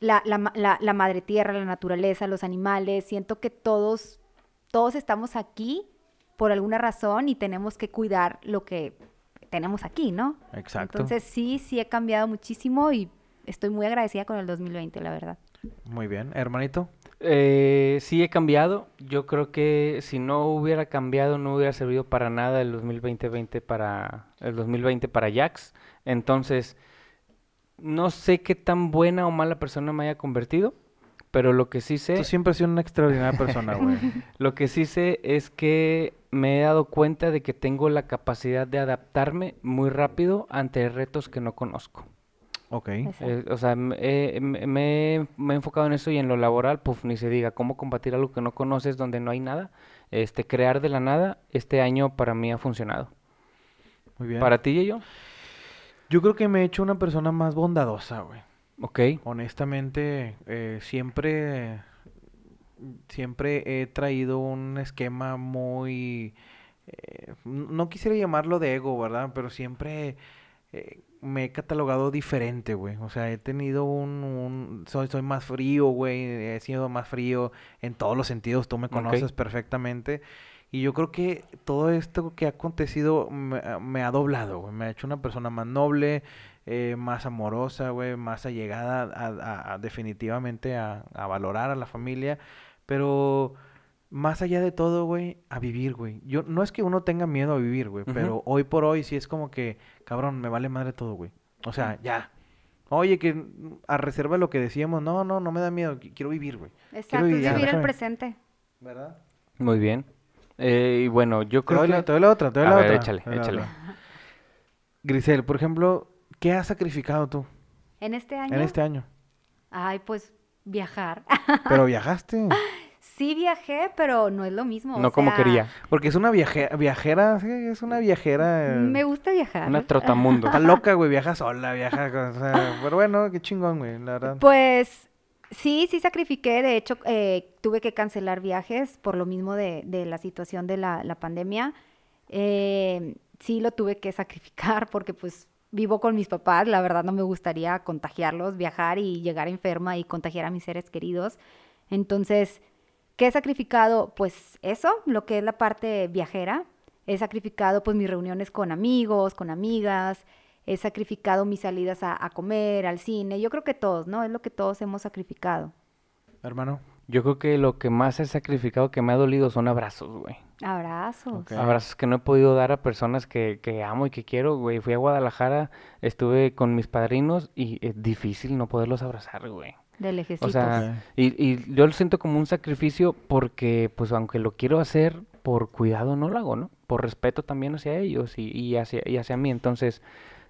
la- la madre tierra, la naturaleza, los animales. Siento que todos, todos estamos aquí por alguna razón y tenemos que cuidar lo que tenemos aquí, ¿no? Exacto. Entonces sí, sí he cambiado muchísimo y estoy muy agradecida con el 2020, la verdad. Muy bien, hermanito. Eh, sí he cambiado. Yo creo que si no hubiera cambiado, no hubiera servido para nada el 2020 para el 2020 para Jax. Entonces, no sé qué tan buena o mala persona me haya convertido, pero lo que sí sé, Tú siempre has sido una extraordinaria persona, güey. lo que sí sé es que me he dado cuenta de que tengo la capacidad de adaptarme muy rápido ante retos que no conozco. ok. Exacto. Eh, o sea, me, he- me- me he- me he enfocado en eso y en lo laboral, pues ni se diga, cómo combatir algo que no conoces donde no hay nada, este, crear de la nada, este año para mí ha funcionado. Muy bien. ¿Para ti y yo? Yo creo que me he hecho una persona más bondadosa, güey. Ok, Honestamente, eh, siempre, siempre he traído un esquema muy, eh, no quisiera llamarlo de ego, ¿verdad? Pero siempre eh, me he catalogado diferente, güey. O sea, he tenido un, un- soy, soy más frío, güey. He sido más frío en todos los sentidos. Tú me conoces perfectamente. Y yo creo que todo esto que ha acontecido me, me ha doblado, güey. Me ha hecho una persona más noble, eh, más amorosa, güey, más allegada a, a- a- definitivamente a, a valorar a la familia. Pero más allá de todo, güey, a vivir, güey. Yo, no es que uno tenga miedo a vivir, güey, pero hoy por hoy sí es como que, cabrón, me vale madre todo, güey. O sea, ya. Oye, que mm, a reserva de lo que decíamos, no, no, no me da miedo, qui- quiero vivir, güey. Exacto, vivir, ya, vivir el presente. ¿Verdad? Muy bien. Eh, y bueno, yo Te creo doy, que... la, te doy la otra, te doy A la ver, otra. échale, échale. otra. Grisel, por ejemplo, ¿qué has sacrificado tú En este año, en este año? ay, pues viajar. Pero viajaste. sí viajé, pero no es lo mismo. o No como quería. Porque es una viaje- viajera, sí, es una viajera. Me gusta viajar. Una trotamundo. Está loca, güey, viaja sola, viaja, con- o sea, pero bueno, qué chingón, güey, la verdad. Pues sí, sí sacrifiqué. De hecho, eh, tuve que cancelar viajes por lo mismo de, de la situación de la, la pandemia. Eh, sí lo tuve que sacrificar porque pues vivo con mis papás. La verdad no me gustaría contagiarlos, viajar y llegar enferma y contagiar a mis seres queridos. Entonces, ¿qué he sacrificado? Pues eso, lo que es la parte viajera. He sacrificado pues mis reuniones con amigos, con amigas. He sacrificado mis salidas a, a comer, al cine. Yo creo que todos, ¿no? Es lo que todos hemos sacrificado. Hermano. Yo creo que lo que más he sacrificado que me ha dolido son abrazos, güey. Abrazos. Abrazos que no he podido dar a personas que, que amo y que quiero, güey. Fui a Guadalajara, estuve con mis padrinos y es difícil no poderlos abrazar, güey. De lejecitos. O sea, y, y yo lo siento como un sacrificio porque, pues, aunque lo quiero hacer por cuidado, no lo hago, ¿no? Por respeto también hacia ellos y, y hacia, y hacia mí. Entonces,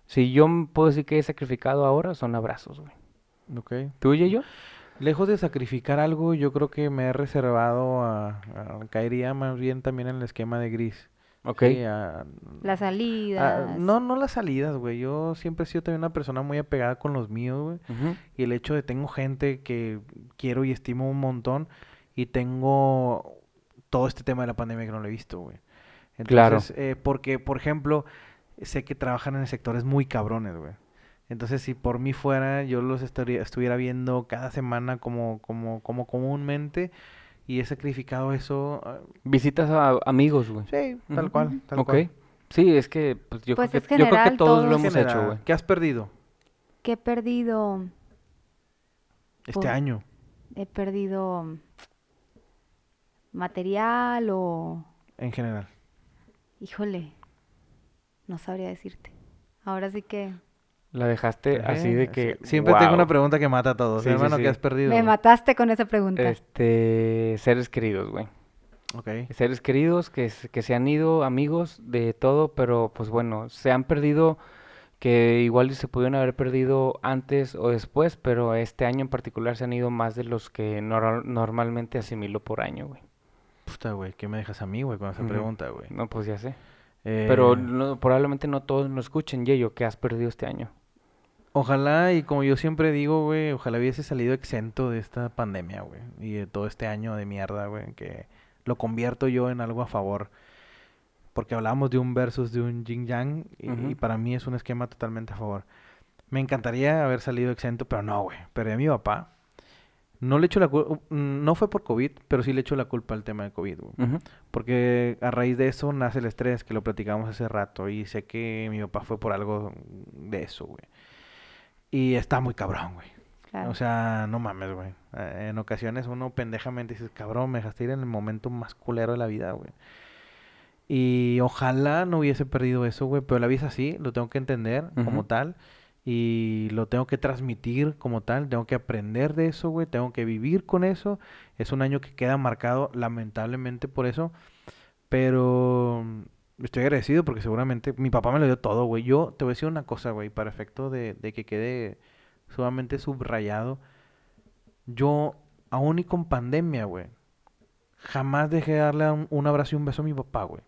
si yo puedo decir que he sacrificado ahora, son abrazos, güey. Ok. ¿Tú y yo? Lejos de sacrificar algo, yo creo que me he reservado a, a- caería más bien también en el esquema de gris. Ok. Sí, a- Las a- salidas. no, no las salidas, güey. Yo siempre he sido también una persona muy apegada con los míos, güey. Y el hecho de tengo gente que quiero y estimo un montón y tengo todo este tema de la pandemia que no lo he visto, güey. Claro. Entonces, eh, porque, por ejemplo, sé que trabajan en sectores muy cabrones, güey. Entonces, si por mí fuera, yo los estaría, estuviera viendo cada semana como, como, como comúnmente y he sacrificado eso. ah, Visitas a amigos, güey. sí, tal cual, tal Ok. cual. Sí, es que pues, yo, Pues creo es que, yo creo que todos lo hemos hecho, güey. ¿Qué has perdido ¿Qué he perdido? este Por- año? He perdido material o... En general. Híjole, no sabría decirte. Ahora sí que La dejaste así de que... sí, Siempre tengo una pregunta que mata a todos. Sí, hermano, sí. ¿qué has perdido? me mataste con esa pregunta. Este, seres queridos, güey. Ok. Seres queridos que, se- que se han ido, amigos, de todo, pero pues bueno, se han perdido que igual se pudieron haber perdido antes o después, pero este año en particular se han ido más de los que nor- normalmente asimilo por año, güey. Puta, güey, ¿qué me dejas a mí, güey, con esa pregunta, güey? No, pues ya sé. Eh, Pero no- probablemente no todos nos escuchen, Yeyo, que has perdido este año. Ojalá, y como yo siempre digo, güey, ojalá hubiese salido exento de esta pandemia, güey. Y de todo este año de mierda, güey, que lo convierto yo en algo a favor. Porque hablábamos de un versus de un yin yang, y, para mí es un esquema totalmente a favor. Me encantaría haber salido exento, pero no, güey. Perdí a mi papá. No le echo la culpa, no fue por COVID, pero sí le echo la culpa al tema de COVID, güey. Porque a raíz de eso nace el estrés, que lo platicamos hace rato. Y sé que mi papá fue por algo de eso, güey. Y está muy cabrón, güey. Claro. O sea, no mames, güey. Eh, En ocasiones uno pendejamente dices, cabrón, me dejaste ir en el momento más culero de la vida, güey. Y ojalá no hubiese perdido eso, güey. Pero la vida es así, lo tengo que entender como tal. Y lo tengo que transmitir como tal. Tengo que aprender de eso, güey. Tengo que vivir con eso. Es un año que queda marcado, lamentablemente, por eso. Pero estoy agradecido porque seguramente mi papá me lo dio todo, güey. Yo te voy a decir una cosa, güey, para efecto de, de que quede sumamente subrayado. Yo, aún y con pandemia, güey, jamás dejé de darle un, un abrazo y un beso a mi papá, güey.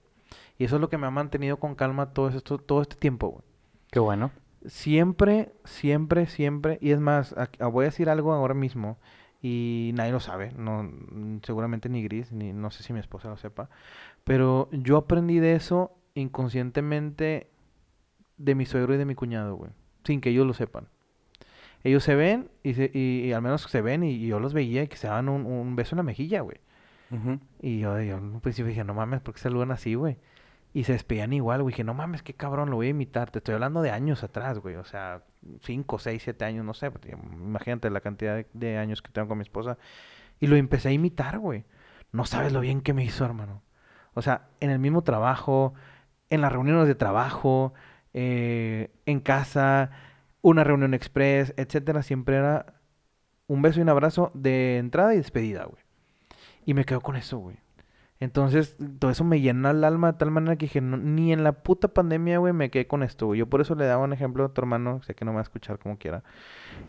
Y eso es lo que me ha mantenido con calma todo esto, todo este tiempo, güey. Qué bueno. Siempre, siempre, siempre, y es más, voy a decir algo ahora mismo y nadie lo sabe, no, seguramente ni Gris, ni no sé si mi esposa lo sepa, pero yo aprendí de eso inconscientemente de mi suegro y de mi cuñado, güey, sin que ellos lo sepan. Ellos se ven y, se- y, y al menos se ven y, y yo los veía y que se daban un, un beso en la mejilla, güey. Y yo, yo en un principio dije, no mames, ¿por qué saludan así, güey? Y se despedían igual, güey. Dije, no mames, qué cabrón, lo voy a imitar. Te estoy hablando de años atrás, güey. O sea, 5, 6, 7 años, no sé. Imagínate la cantidad de, de años que tengo con mi esposa. Y lo empecé a imitar, güey. no sabes lo bien que me hizo, hermano. O sea, en el mismo trabajo, en las reuniones de trabajo, eh, en casa, una reunión express, etcétera, siempre era un beso y un abrazo de entrada y despedida, güey. Y me quedo con eso, güey. Entonces, todo eso me llenó el alma de tal manera que dije, ni en la puta pandemia, güey, me quedé con esto, güey. Yo por eso le daba un ejemplo a tu hermano, sé que no me va a escuchar como quiera.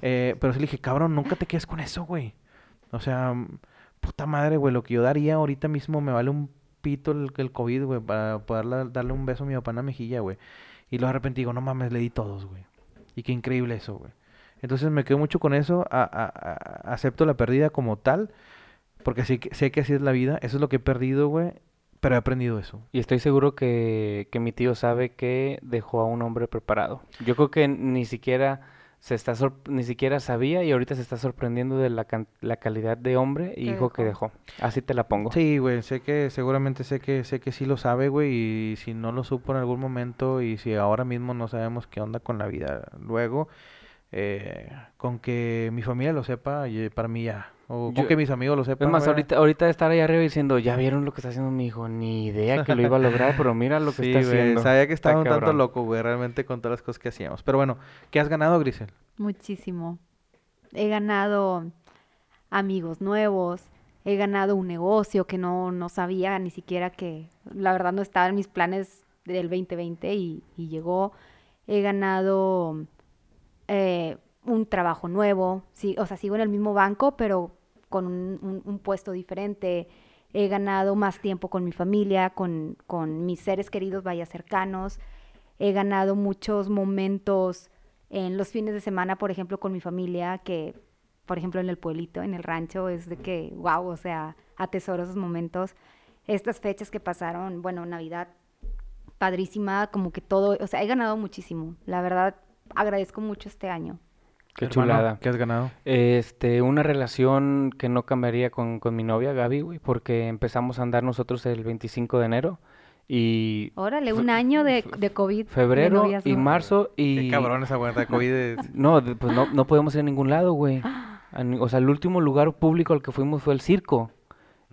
Eh, pero sí le dije, cabrón, nunca te quedes con eso, güey. O sea, puta madre, güey, lo que yo daría ahorita mismo me vale un pito el, el COVID, güey, para poder darle un beso a mi papá en la mejilla, güey. Y luego de repente digo, no mames, le di todos, güey. Y qué increíble eso, güey. Entonces me quedo mucho con eso, acepto la pérdida como tal porque sé que, sé que así es la vida, eso es lo que he perdido, güey, pero he aprendido eso. Y estoy seguro que, que mi tío sabe que dejó a un hombre preparado. Yo creo que ni siquiera se está ni siquiera sabía y ahorita se está sorprendiendo de la, la calidad de hombre y hijo que dejó. Así te la pongo. Sí, güey, sé que seguramente sé que sé que sí lo sabe, güey, y si no lo supo en algún momento y si ahora mismo no sabemos qué onda con la vida luego, eh, con que mi familia lo sepa, y para mí ya o que mis amigos lo sepan. Es más, ahorita, ahorita estar ahí arriba diciendo, ya vieron lo que está haciendo mi hijo, ni idea que lo iba a lograr, pero mira lo que está haciendo. Sabía que estaba un tanto loco, güey, realmente con todas las cosas que hacíamos. Pero bueno, ¿qué has ganado, Grisel? Muchísimo. He ganado amigos nuevos, he ganado un negocio que no, no sabía ni siquiera que, la verdad no estaba en mis planes del 2020 y, y llegó. He ganado eh, un trabajo nuevo, sí, o sea, sigo en el mismo banco, pero con un, puesto diferente, he ganado más tiempo con mi familia, con, con, mis seres queridos, vaya cercanos, he ganado muchos momentos en los fines de semana, por ejemplo, con mi familia, que, por ejemplo, en el pueblito, en el rancho, es de que, wow, o sea, atesoro esos momentos. Estas fechas que pasaron, bueno, Navidad, padrísima, como que todo, o sea, he ganado muchísimo. La verdad, agradezco mucho este año. Qué chulada. ¿Qué has ganado? Este, una relación que no cambiaría con, con mi novia, Gaby, güey, porque empezamos a andar nosotros el 25 de enero y... Órale, un año de, de COVID. Febrero y marzo y... Qué cabrón esa de COVID. no, pues no, no podemos ir a ningún lado, güey. O sea, el último lugar público al que fuimos fue el circo.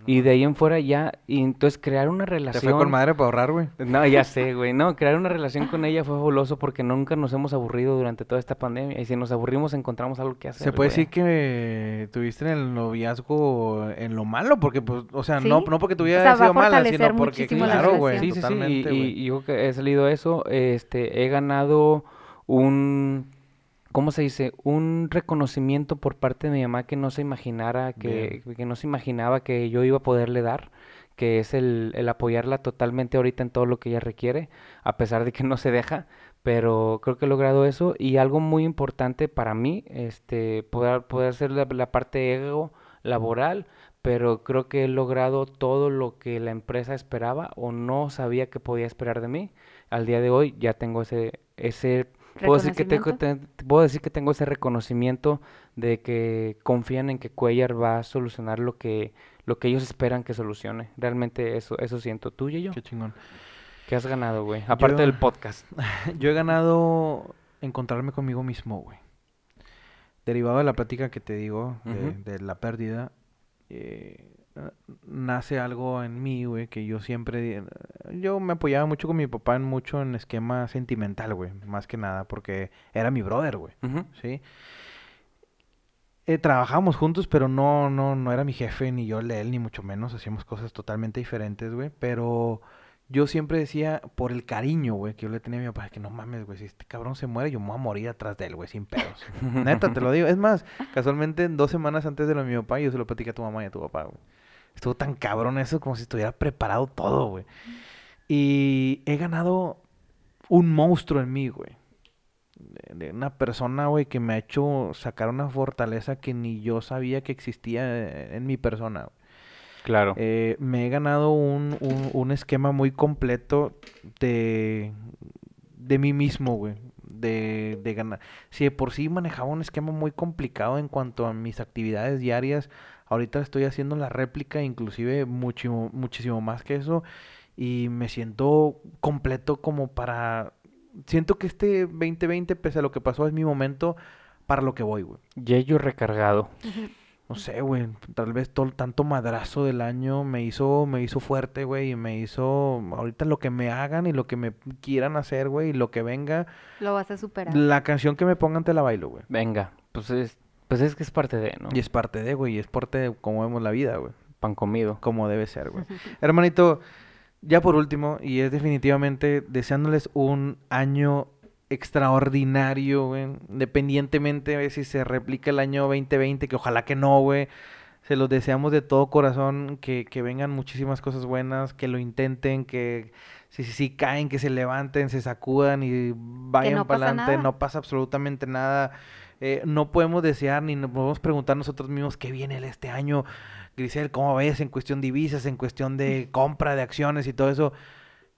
Y de ahí en fuera ya, y entonces crear una relación. Te fue con madre para ahorrar, güey. No, ya sé, güey. No, crear una relación con ella fue fabuloso porque nunca nos hemos aburrido durante toda esta pandemia. Y si nos aburrimos, encontramos algo que hacer. Se puede decir que tuviste en el noviazgo en lo malo, porque, pues, o sea, no, no porque tuviera sido mala, sino porque, claro, güey. Sí, sí, sí. Y, y, yo que he salido eso, este, he ganado un ¿cómo se dice? Un reconocimiento por parte de mi mamá que no se imaginara, que, que, no se imaginaba que yo iba a poderle dar, que es el, el, apoyarla totalmente ahorita en todo lo que ella requiere, a pesar de que no se deja, pero creo que he logrado eso y algo muy importante para mí, este, poder, poder hacer la, la parte ego laboral, pero creo que he logrado todo lo que la empresa esperaba o no sabía que podía esperar de mí. Al día de hoy ya tengo ese, ese Puedo decir, que tengo, puedo decir que tengo ese reconocimiento de que confían en que Cuellar va a solucionar lo que, lo que ellos esperan que solucione. Realmente eso, eso siento. ¿Tú y yo? Qué chingón. ¿Qué has ganado, güey? Aparte del podcast. Yo he ganado encontrarme conmigo mismo, güey. Derivado de la plática que te digo, de, de la pérdida, eh, nace algo en mí, güey, que yo siempre... Yo me apoyaba mucho con mi papá en mucho en esquema sentimental, güey, más que nada, porque era mi brother, güey, ¿sí? Eh, trabajábamos juntos, pero no, no, no era mi jefe, ni yo de él, ni mucho menos, hacíamos cosas totalmente diferentes, güey, pero yo siempre decía, por el cariño, güey, que yo le tenía a mi papá, que no mames, güey, si este cabrón se muere, yo me voy a morir atrás de él, güey, sin pedos. Neta, te lo digo. Es más, casualmente, dos semanas antes de lo de mi papá, yo se lo platicé a tu mamá y a tu papá, güey. Estuvo tan cabrón eso como si estuviera preparado todo, güey. Y he ganado un monstruo en mí, güey. De, una persona, güey, que me ha hecho sacar una fortaleza que ni yo sabía que existía en mi persona. Claro. Eh, me he ganado un, un, un, esquema muy completo de, de mí mismo, güey. De, de ganar. Si de por sí manejaba un esquema muy complicado en cuanto a mis actividades diarias, Ahorita estoy haciendo la réplica, inclusive mucho, muchísimo más que eso. Y me siento completo como para... Siento que este 2020, pese a lo que pasó, es mi momento para lo que voy, güey. Yello recargado. no sé, güey, tal vez todo tanto madrazo del año me hizo, me hizo fuerte, güey, y me hizo, ahorita lo que me hagan y lo que me quieran hacer, güey, y lo que venga, Lo vas a superar. la canción que me pongan te la bailo, güey. Venga, pues es, pues es que es parte de, ¿no? Y es parte de, güey, y es parte de cómo vemos la vida, güey, Pan comido. como debe ser, güey. Hermanito, ya por último, y es definitivamente deseándoles un año extraordinario, güey. Independientemente de si se replica el año 2020, que ojalá que no, güey. Se los deseamos de todo corazón, que, que vengan muchísimas cosas buenas, que lo intenten, que si, si, si caen, que se levanten, se sacudan y vayan no para pasa adelante. nada. No pasa absolutamente nada. Eh, no podemos desear ni nos podemos preguntar nosotros mismos qué viene el- este año. Grisel, ¿cómo ves en cuestión de divisas, en cuestión de compra de acciones y todo eso?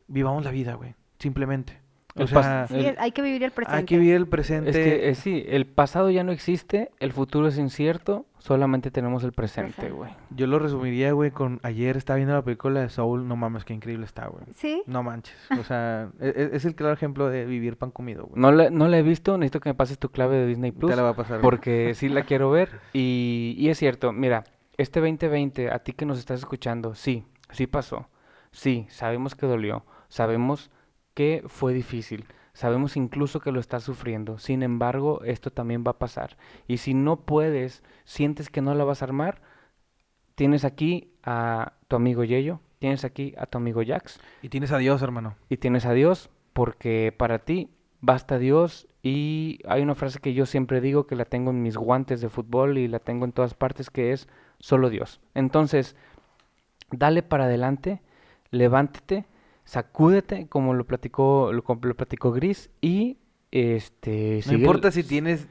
Vivamos la vida, güey. Simplemente. O El sea, Sí, el- hay que vivir el presente. hay que vivir el presente. Es que eh, sí, el pasado ya no existe, el futuro es incierto, solamente tenemos el presente, güey. Yo lo resumiría, güey, con ayer estaba viendo la película de Soul. No mames, qué increíble está, güey. Sí. No manches. O sea, e- e- es, el claro ejemplo de vivir pan comido, güey. No la, no la he visto, necesito que me pases tu clave de Disney Plus. Te la va a pasar. güey. porque sí la quiero ver. Y, y es cierto, mira, este 2020, a ti que nos estás escuchando, sí, sí pasó. Sí, sabemos que dolió, sabemos que fue difícil, sabemos incluso que lo estás sufriendo. Sin embargo, esto también va a pasar. Y si no puedes, sientes que no la vas a armar, tienes aquí a tu amigo Yeyo, tienes aquí a tu amigo Jax Y tienes a Dios, hermano. y tienes a Dios, porque para ti basta Dios y hay una frase que yo siempre digo que la tengo en mis guantes de fútbol y la tengo en todas partes que es solo Dios. Entonces, dale para adelante, levántate, sacúdete como lo platicó lo, lo platicó Gris y este No sigue importa si tienes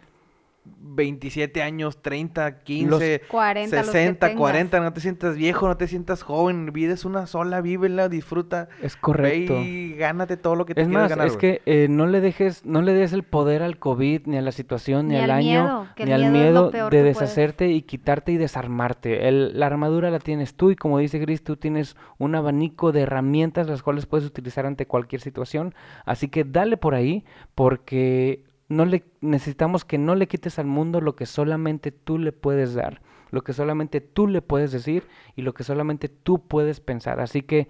27 años, 30, 15, 40, los que 60, tengas. 40. No te sientas viejo, no te sientas joven. Vida es una sola, vívela, disfruta. es Ve correcto. y gánate todo lo que te Es quieras más, ganar, es que eh, no le dejes, no le des el poder al COVID, ni a la situación, ni, Ni al al año, miedo, ni al miedo de puedes. deshacerte y quitarte y desarmarte. El- la armadura la tienes tú y como dice Gris, tú tienes un abanico de herramientas las cuales puedes utilizar ante cualquier situación. Así que dale por ahí porque no le necesitamos que no le quites al mundo lo que solamente tú le puedes dar, lo que solamente tú le puedes decir y lo que solamente tú puedes pensar. Así que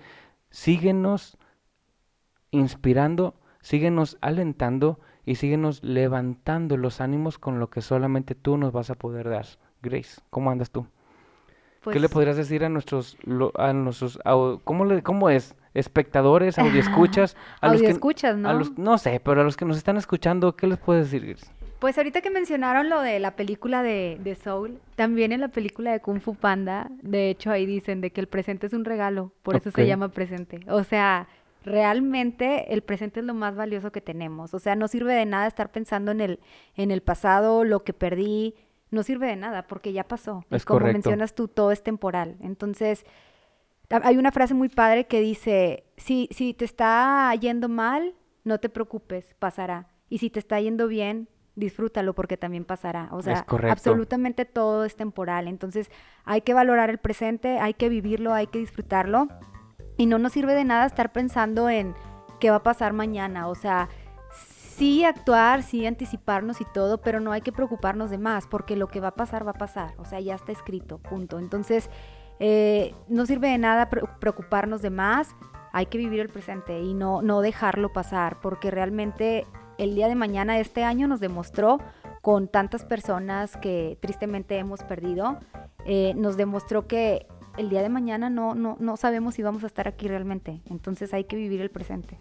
síguenos inspirando, síguenos alentando y síguenos levantando los ánimos con lo que solamente tú nos vas a poder dar. Grace, ¿cómo andas tú? ¿Qué le Pues, podrías decir a nuestros, a nuestros, ¿cómo, le, cómo es? Espectadores, audioscuchas, a los audio que, escuchas, ¿no? a los, no sé, pero a los que nos están escuchando, ¿qué les puedes decir? Pues ahorita que mencionaron lo de la película de, de Soul, también en la película de Kung Fu Panda, de hecho ahí dicen de que el presente es un regalo, por eso se llama presente. O sea, realmente el presente es lo más valioso que tenemos. O sea, no sirve de nada estar pensando en el, en el pasado, lo que perdí, no sirve de nada porque ya pasó. Y Es como correcto. mencionas tú, todo es temporal. Entonces, hay una frase muy padre que dice, si, si te está yendo mal, no te preocupes, pasará. Y si te está yendo bien, disfrútalo porque también pasará. O sea, absolutamente todo es temporal. Entonces, hay que valorar el presente, hay que vivirlo, hay que disfrutarlo. Y no nos sirve de nada estar pensando en qué va a pasar mañana. O sea, sí actuar, sí anticiparnos y todo, pero no hay que preocuparnos de más, porque lo que va a pasar, va a pasar. O sea, ya está escrito, punto. Entonces, eh, no sirve de nada pre- preocuparnos de más, hay que vivir el presente y no, no dejarlo pasar, porque realmente el día de mañana este año nos demostró con tantas personas que tristemente hemos perdido, eh, nos demostró que el día de mañana no, no, no sabemos si vamos a estar aquí realmente. Entonces hay que vivir el presente.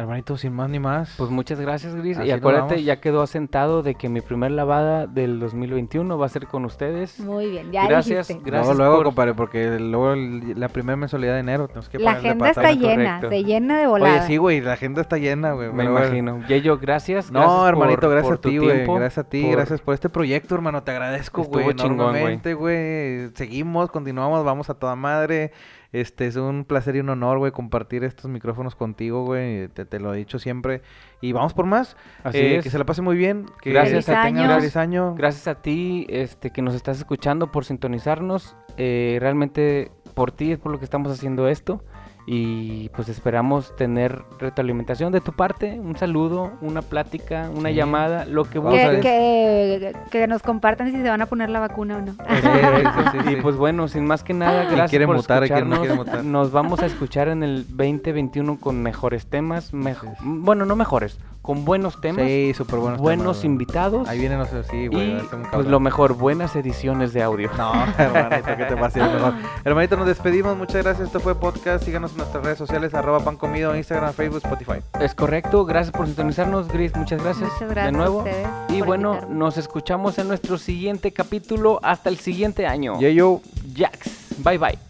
Hermanito, sin más ni más. Pues muchas gracias, Gris. Así y acuérdate, ya quedó asentado de que mi primer lavada del 2021 va a ser con ustedes. Muy bien, ya Gracias, dijiste. gracias luego, luego, por- compadre, porque luego el- la primera mensualidad de enero tenemos que La agenda está llena, correcto. se llena de volada. Oye, sí, güey, la agenda está llena, güey. Me imagino. Yeyo, gracias. No, gracias hermanito, por- gracias por a ti, güey. tiempo, Gracias a ti, por- gracias por este proyecto, hermano. Te agradezco, Estuvo güey. chingón, güey. Enormemente, güey. Seguimos, continuamos, vamos a toda madre. Este es un placer y un honor, güey, compartir estos micrófonos contigo, güey. Te, te lo he dicho siempre. Y vamos por más. Así Eh, es. Que se la pase muy bien. Que Gracias a año. Gracias a ti este, que nos estás escuchando por sintonizarnos. Eh, realmente por ti es por lo que estamos haciendo esto. Y pues esperamos tener retroalimentación de tu parte, un saludo, una plática, una Sí. llamada, lo que Vamos a Que, que, que nos compartan si se van a poner la vacuna o no. Sí, sí, Y sí. pues bueno, sin más que nada, Quien gracias quiere por mutar, no escucharnos. quiere mutar. Nos vamos a escuchar en el 2021 con mejores temas, mejo- bueno, no mejores, con buenos temas, Sí, súper buenos. buenos temas, invitados Ahí vienen los sí, güey. y pues lo mejor, buenas ediciones de audio. No, hermanito, ¿qué te pasa? Mejor. Hermanito, nos despedimos. Muchas gracias. Esto fue podcast. Síganos en nuestras redes sociales, arroba pan comido, Instagram, Facebook, Spotify. Es correcto, gracias por sintonizarnos, Gris, muchas gracias, Muchas gracias de nuevo. a ustedes y bueno, invitarme. nos escuchamos en nuestro siguiente capítulo. Hasta el siguiente año. Yeah, yo. Jax, bye bye.